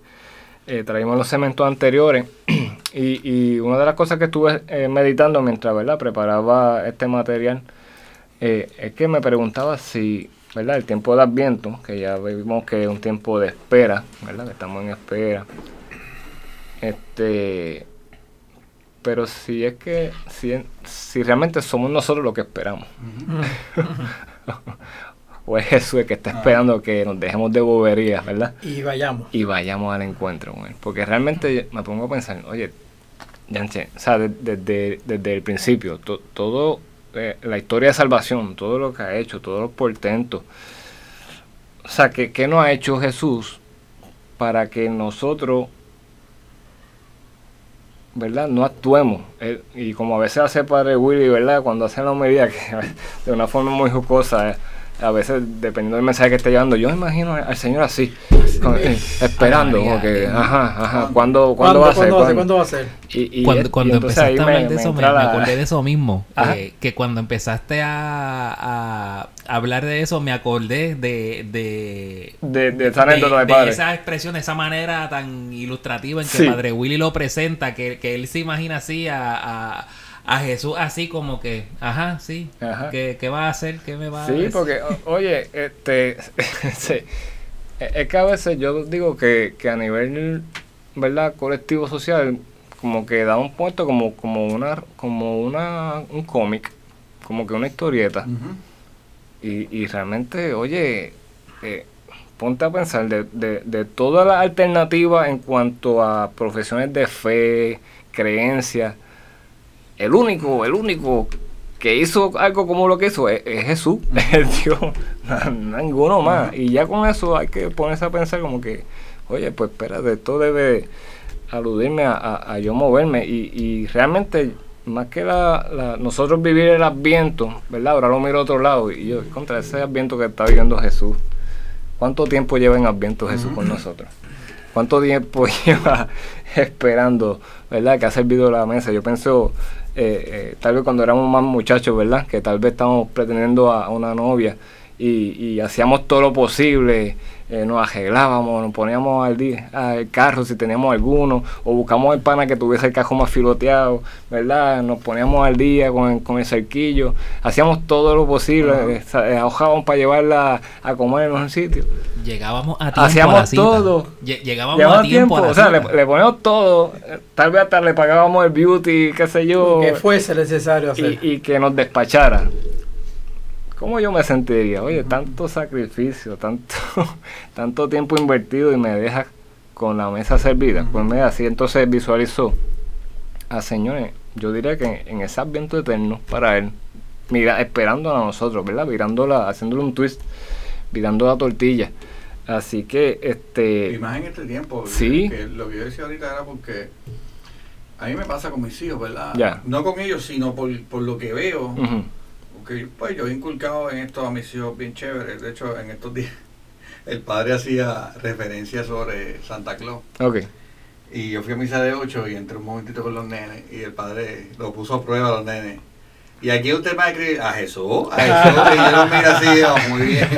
eh, traímos los segmentos anteriores. y, y una de las cosas que estuve eh, meditando mientras, ¿verdad? Preparaba este material, eh, es que me preguntaba si, ¿verdad? El tiempo de Adviento, que ya vimos que es un tiempo de espera, ¿verdad? Que estamos en espera. Este pero si es que si, si realmente somos nosotros los que esperamos. O es Jesús el que está esperando que nos dejemos de boberías verdad Y vayamos. y vayamos al encuentro con él. Porque realmente me pongo a pensar oye Yanche, o sea de- desde, desde el principio to- todo eh, la historia de salvación todo lo que ha hecho todos los portentos o sea que qué no ha hecho Jesús para que nosotros ¿verdad? No actuemos. Él- y como a veces hace Padre Willy, ¿verdad? Cuando hace la medida que de una forma muy jocosa, eh, a veces dependiendo del mensaje que esté llevando, yo me imagino al Señor así, con- eh, esperando, como que, ajá, ajá, ¿cuándo, ¿cuándo va a ser? ¿Cuándo va a ser? ¿Cuándo? ¿Cuándo va a ser? Y, y- cuando y cuando ahí empezaste a hablar de eso, me, me la- acordé de eso mismo. Eh, que cuando empezaste a, a hablar de eso, me acordé de... de de, de esa anécdota de, de padre. esa expresión, esa manera tan ilustrativa en que Sí. Padre Willy lo presenta, que, que él se imagina así a, a, a Jesús así como que, ajá, sí, Ajá. ¿qué, qué va a hacer? ¿Qué me va a Sí, porque, o- oye, este, sí, es es que a veces yo digo que, que a nivel, ¿verdad? Colectivo social, como que da un puesto como, como una, como una, un cómic, como que una historieta. Y, y realmente, oye, eh, ponte a pensar de, de, de todas las alternativas en cuanto a profesiones de fe, creencias, el único, el único que hizo algo como lo que hizo es, es Jesús, es Dios, ninguno más. Y ya con eso hay que ponerse a pensar como que, oye, pues espérate, esto debe aludirme a, a- a yo moverme. Y, y realmente, más que la, la- nosotros vivir el adviento, ¿verdad? Ahora lo miro a otro lado y yo, contra ese adviento que está viviendo Jesús. ¿Cuánto tiempo lleva en adviento Jesús con nosotros? ¿Cuánto tiempo lleva esperando, verdad? Que ha servido la mesa. Yo pienso, eh, eh, tal vez cuando éramos más muchachos, ¿verdad? Que tal vez estamos pretendiendo a, una novia y hacíamos todo lo posible, eh, nos arreglábamos, nos poníamos al día al carro si teníamos alguno, o buscamos el pana que tuviese el cajón más filoteado, ¿verdad? Nos poníamos al día con, con el cerquillo, hacíamos todo lo posible, eh, sa- eh, ahogábamos para llevarla a comer en un sitio. Llegábamos a tiempo Hacíamos a la cita. todo. Lle- Llegábamos a tiempo, a la o sea, le, le poníamos todo, eh, tal vez hasta le pagábamos el beauty, qué sé yo, que fuese necesario hacer. y, y que nos despachara. ¿Cómo yo me sentiría? Oye, tanto sacrificio, tanto, tanto tiempo invertido y me dejas con la mesa servida. Pues mira, así entonces visualizó a señores, yo diría que en ese adviento eterno para él, mira, esperando a nosotros, ¿verdad? Mirándola, haciéndole un twist, mirando la tortilla. Así que, este... Y más en este tiempo. Sí. que lo que yo decía ahorita era porque a mí me pasa con mis hijos, ¿verdad? Ya. No con ellos, sino por, por lo que veo. ujú, Porque pues yo he inculcado en esto a mis hijos bien chévere. De hecho, en estos días el padre hacía referencia sobre Santa Claus. Ok. Y yo fui a misa de 8 y entré un momentito con los nenes y el padre lo puso a prueba a los nenes. Y aquí usted va a escribir a Jesús, a Jesús, y yo lo miro así, oh, muy bien,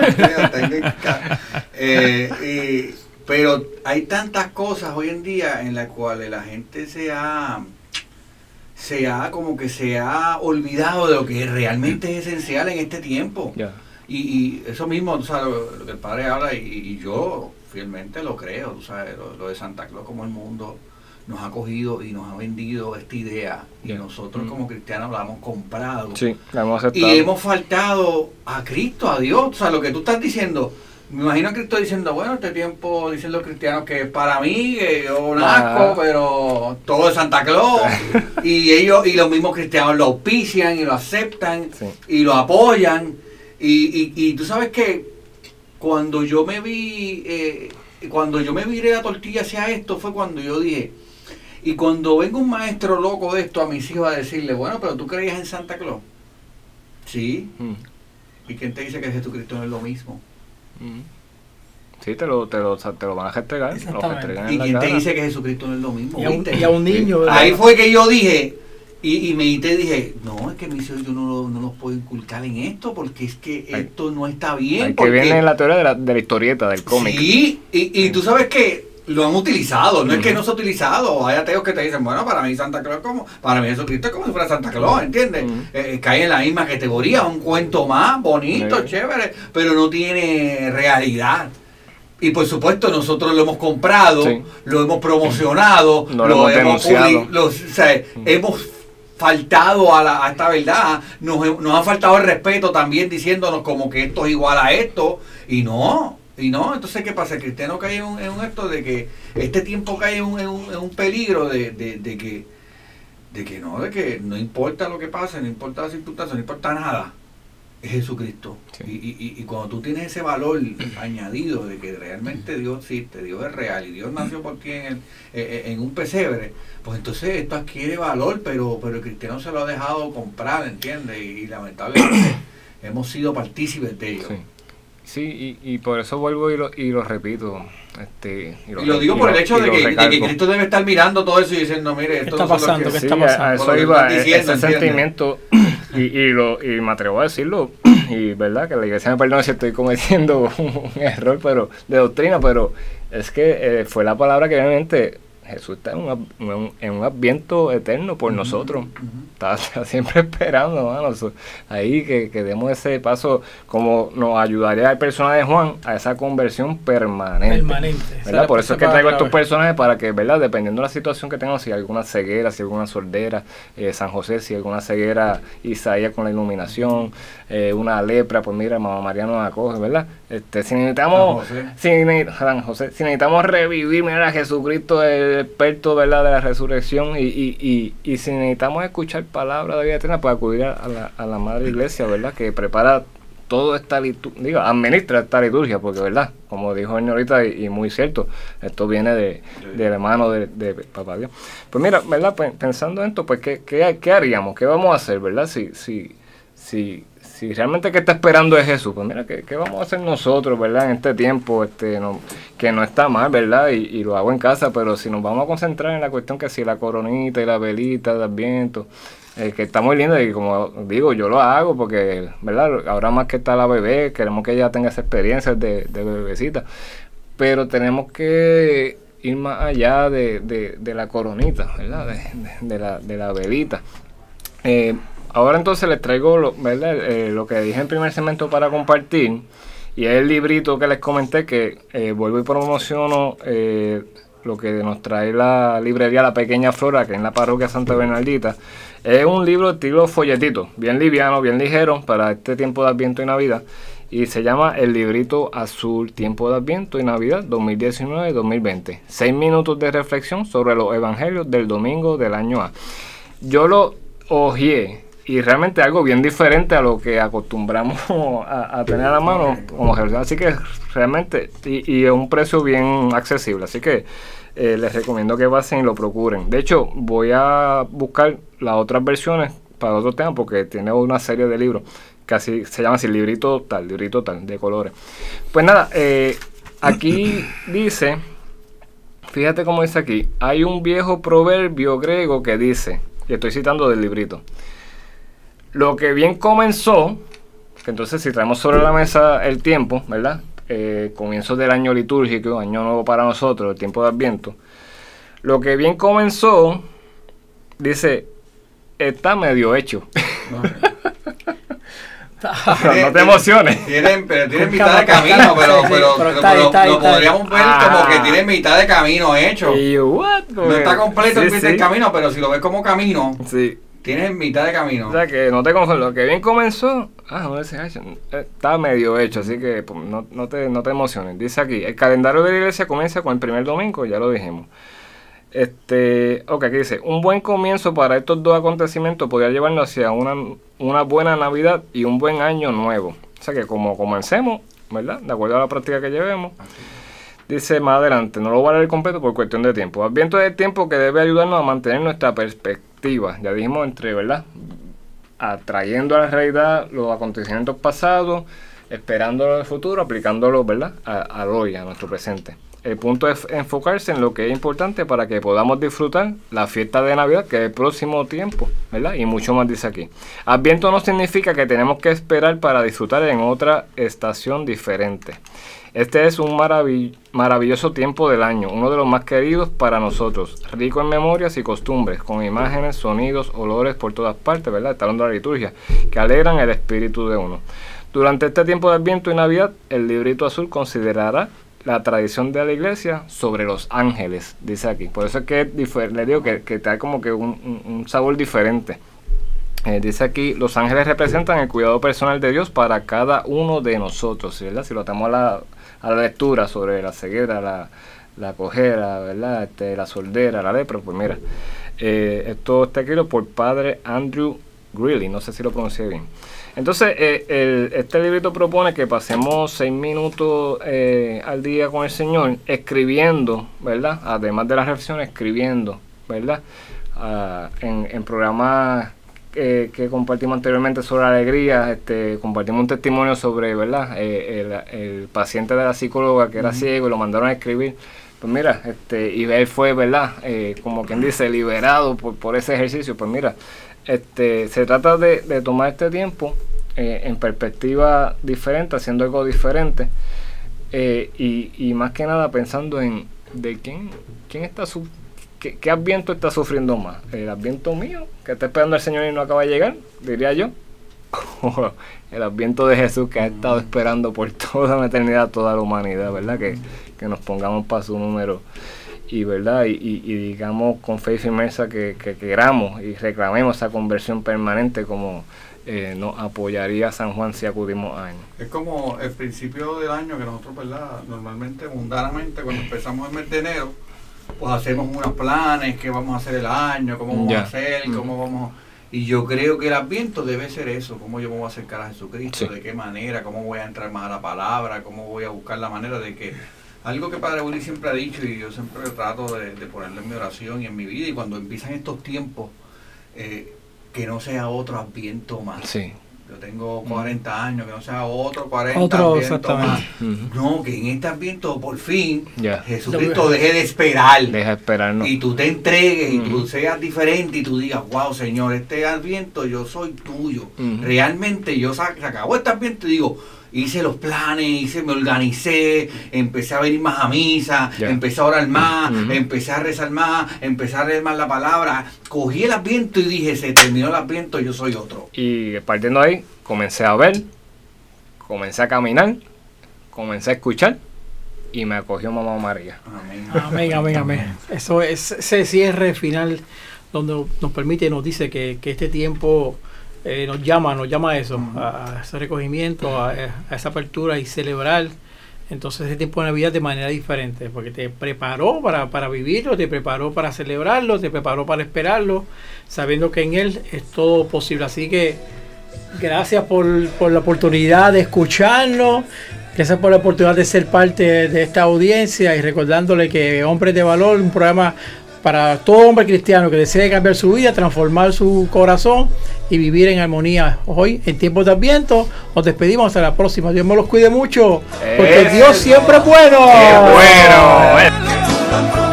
tengo eh, y- pero hay tantas cosas hoy en día en las cuales la gente se ha, se ha como que se ha olvidado de lo que realmente es esencial en este tiempo. Y, y eso mismo, tú sabes, lo, lo que el padre habla, y, y yo fielmente lo creo, tú sabes, lo, lo de Santa Claus, como el mundo nos ha cogido y nos ha vendido esta idea, y nosotros Mm. como cristianos la hemos comprado. Sí, la hemos aceptado. Y hemos faltado a Cristo, a Dios. O sea, lo que tú estás diciendo, me imagino a Cristo diciendo, bueno, este tiempo dicen los cristianos que para mí, que yo nazco, Ah. pero todo es Santa Claus. y ellos, y los mismos cristianos lo auspician y lo aceptan Sí. y lo apoyan. Y, y, y tú sabes que cuando yo me vi, eh, cuando yo me viré la tortilla hacia esto, fue cuando yo dije, y cuando venga un maestro loco de esto a mis hijos a decirle, bueno, pero tú creías en Santa Claus. Sí. Mm, ¿Y quién te dice que Jesucristo no es lo mismo? Mm. Sí, te lo, te lo, te lo van a lo restregan ¿Y en quién te dice que Jesucristo no es lo mismo? Y a un, ¿Viste? y a un niño. Ahí fue que yo dije, y, y medité y dije, no, es que mis hijos yo no, lo- no los puedo inculcar en esto, porque es que esto no está bien. Ahí que porque- viene la teoría de la, de la historieta, del cómic. Sí, y, y tú sabes que lo han utilizado, no es que no se ha utilizado. Hay ateos que te dicen, bueno, para mí Santa Claus es como, para mí Jesucristo es como si fuera Santa Claus, ¿entiendes? Eh, eh, cae en la misma categoría, un cuento más bonito, chévere, pero no tiene realidad. Y por supuesto nosotros lo hemos comprado, Sí. lo hemos promocionado, No lo hemos lo- o sea, hemos faltado a, la- a esta verdad, nos, nos ha faltado el respeto también diciéndonos como que esto es igual a esto, y no, y no, entonces ¿qué pasa? El cristiano cae en un, en un esto de que este tiempo cae en un, en un- en un peligro de, de- de que de que no, de que no importa lo que pase, no importa la circunstancia, no importa nada, es Jesucristo. Sí. Y, y- y- cuando tú tienes ese valor añadido de que realmente Dios existe, Dios es real y Dios nació por ti en, el- eh, eh, en un pesebre, pues entonces esto adquiere valor, pero, pero el cristiano se lo ha dejado comprar, ¿entiendes? Y, y lamentablemente hemos sido partícipes de ello. Sí, sí y, y por eso vuelvo y lo, y lo repito. Este, Y lo digo por el hecho y de lo que, de que recalco. Cristo debe estar mirando todo eso y diciendo, mire, esto está pasando? que- ¿Qué está pasando? eso lo que iba, diciendo, ese ¿entiendes? sentimiento, y, y, lo, y me atrevo a decirlo, y verdad que la iglesia me perdone si estoy cometiendo un error pero de doctrina, pero es que eh, fue la palabra que realmente Jesús está en un, en un, en un adviento eterno por nosotros. Está, está siempre esperando, mano, ahí que, que demos ese paso, como nos ayudaría el personaje de Juan a esa conversión permanente. Permanente. ¿verdad? Por eso es que traigo estos personajes para que, ¿verdad? Dependiendo de la situación que tengan, si hay alguna ceguera, si hay alguna sordera, eh, San José, si hay alguna ceguera, Isaías con la iluminación, eh, una lepra, pues mira, Mamá María nos acoge, ¿verdad? Este, si necesitamos, San José. si, ne- San José, si necesitamos revivir, mira, a Jesucristo, el experto, ¿verdad? De la resurrección, y, y, y, y si necesitamos escuchar palabras de vida eterna, pues acudir a, la, a la Madre Iglesia, ¿verdad? Que prepara toda esta liturgia, digo, administra esta liturgia, porque verdad, como dijo el ahorita, y, y muy cierto, esto viene de, de la mano de, de Papá Dios. Pues mira, ¿verdad? Pues, pensando en esto, pues ¿qué, qué, qué haríamos? ¿Qué vamos a hacer, verdad? Si, si, si, si realmente que está esperando es Jesús, pues mira, ¿qué, qué vamos a hacer nosotros, verdad? En este tiempo, este, que no está mal, ¿verdad? Y, lo hago en casa, pero si nos vamos a concentrar en la cuestión que si la coronita y la velita de Adviento, eh, que está muy lindo y como digo, yo lo hago porque, ¿verdad? Ahora más que está la bebé, queremos que ella tenga esa experiencia de, bebecita, pero tenemos que ir más allá de, de, la coronita, ¿verdad? De, la, de la velita. Eh, ahora entonces les traigo lo, ¿verdad? Eh, lo que dije en primer segmento para compartir. Y es el librito que les comenté que eh, vuelvo y promociono lo que nos trae la librería La Pequeña Flora, que es en la parroquia Santa Bernardita. Es un libro estilo folletito, bien liviano, bien ligero para este tiempo de Adviento y Navidad y se llama El librito azul Tiempo de Adviento y Navidad 2019-2020. Seis minutos de reflexión sobre los evangelios del domingo del año A. Yo lo ojeé y realmente algo bien diferente a lo que acostumbramos a, tener a la mano como Así que realmente, y, es un precio bien accesible. Así que eh, les recomiendo que pasen y lo procuren. De hecho, voy a buscar las otras versiones para otro tema porque tiene una serie de libros casi se llama así, librito tal, librito tal, de colores. Pues nada, eh, aquí dice, fíjate cómo dice aquí, hay un viejo proverbio griego que dice, y estoy citando del librito, lo que bien comenzó, que entonces si traemos sobre la mesa el tiempo, ¿verdad? Eh, comienzo del año litúrgico, año nuevo para nosotros, el tiempo de Adviento, lo que bien comenzó, dice, está medio hecho. no te emociones. Tienen, pero tienen mitad de camino, pero, pero, lo podríamos ver como que tienen mitad de camino hecho. No está completo el camino, pero si lo ves como camino, sí. Tienes mitad de camino. O sea que no te confundas, lo que bien comenzó, ah, no está medio hecho, así que pues, no, no, te, no te emociones. Dice aquí, el calendario de la iglesia comienza con el primer domingo, ya lo dijimos. Este, ok, aquí dice, un buen comienzo para estos dos acontecimientos podría llevarnos hacia una, una buena Navidad y un buen año nuevo. O sea que como comencemos, ¿verdad? De acuerdo a la práctica que llevemos. Dice más adelante, no lo voy a leer completo por cuestión de tiempo. Adviento es el tiempo que debe ayudarnos a mantener nuestra perspectiva. Ya dijimos entre, ¿verdad? Atrayendo a la realidad los acontecimientos pasados, esperándolo el futuro, aplicándolo, ¿verdad? al hoy, a nuestro presente. El punto es enfocarse en lo que es importante para que podamos disfrutar la fiesta de Navidad, que es el próximo tiempo, ¿verdad? Y mucho más dice aquí. Adviento no significa que tenemos que esperar para disfrutar en otra estación diferente. Este es un maravilloso tiempo del año, uno de los más queridos para nosotros, rico en memorias y costumbres, con imágenes, sonidos, olores por todas partes, ¿verdad? Está hablando de la liturgia, que alegran el espíritu de uno. Durante este tiempo de Adviento y Navidad, el librito azul considerará la tradición de la iglesia sobre los ángeles, dice aquí. Por eso es que le digo que, que da como que un, sabor diferente. Eh, dice aquí, los ángeles representan el cuidado personal de Dios para cada uno de nosotros, ¿verdad? Si lo atamos a la, a la lectura sobre la ceguera, la, la cojera, ¿verdad? Este, la soldera, la lepra, pues mira, eh, esto está escrito por padre Andrew Greeley, no sé si lo pronuncié bien. Entonces, eh, este librito propone que pasemos seis minutos eh, al día con el Señor escribiendo, ¿verdad? Además de la reflexión, escribiendo, ¿verdad? Ah, en, programas que compartimos anteriormente sobre alegría, este, compartimos un testimonio sobre, ¿verdad? Eh, el, paciente de la psicóloga que era ciego y lo mandaron a escribir. Pues mira, este, y él fue, ¿verdad? como quien dice, liberado por, por ese ejercicio. Pues mira, este, se trata de, tomar este tiempo eh, en perspectiva diferente, haciendo algo diferente eh, y, más que nada pensando en de quién, quién está su, qué, qué, adviento está sufriendo más, el adviento mío que está esperando el Señor y no acaba de llegar, diría yo, o el adviento de Jesús que ha estado esperando por toda la eternidad, toda la humanidad, ¿verdad? Que, que nos pongamos para su número y verdad y, digamos con fe y firmeza que, queramos y reclamemos esa conversión permanente como eh, nos apoyaría San Juan si acudimos a él. Es como el principio del año que nosotros, ¿verdad? Normalmente, mundanamente, cuando empezamos el mes de enero, pues hacemos unos planes, qué vamos a hacer el año, cómo vamos a hacer, cómo vamos... Y yo creo que el adviento debe ser eso, cómo yo me voy a acercar a Jesucristo, de qué manera, cómo voy a entrar más a la palabra, cómo voy a buscar la manera de que. Algo que Padre Willy siempre ha dicho y yo siempre trato de, ponerlo en mi oración y en mi vida y cuando empiezan estos tiempos, eh, que no sea otro adviento más. Sí. Yo tengo 40 años, que no sea otro 40 Otro, exactamente. más. No, que en este ambiente por fin Ya. Jesucristo deje de esperar. Deja esperarnos. Y tú te entregues y tú seas diferente y tú digas, wow, Señor, este adviento yo soy tuyo. Realmente yo sa- se acabó este adviento y digo, hice los planes, hice, me organicé, empecé a venir más a misa, empecé a orar más, empecé a rezar más, empecé a leer más la palabra. Cogí el adviento y dije, se terminó el adviento, yo soy otro. Y partiendo de ahí, comencé a ver, comencé a caminar, comencé a escuchar y me acogió Mamá María. Amén. Amén, amén, amén. Eso es ese cierre final donde nos permite, nos dice que, que este tiempo eh, nos llama, nos llama a eso, a, ese recogimiento, a, a esa apertura y celebrar entonces ese tiempo de Navidad de manera diferente, porque te preparó para, para vivirlo, te preparó para celebrarlo, te preparó para esperarlo, sabiendo que en Él es todo posible. Así que gracias por, por la oportunidad de escucharnos. Gracias por la oportunidad de ser parte de esta audiencia y recordándole que Hombres de Valor, un programa para todo hombre cristiano que desee cambiar su vida, transformar su corazón y vivir en armonía. Hoy, en tiempos de Adviento, nos despedimos hasta la próxima. Dios me los cuide mucho, porque. Dios siempre es bueno. ¡Qué bueno!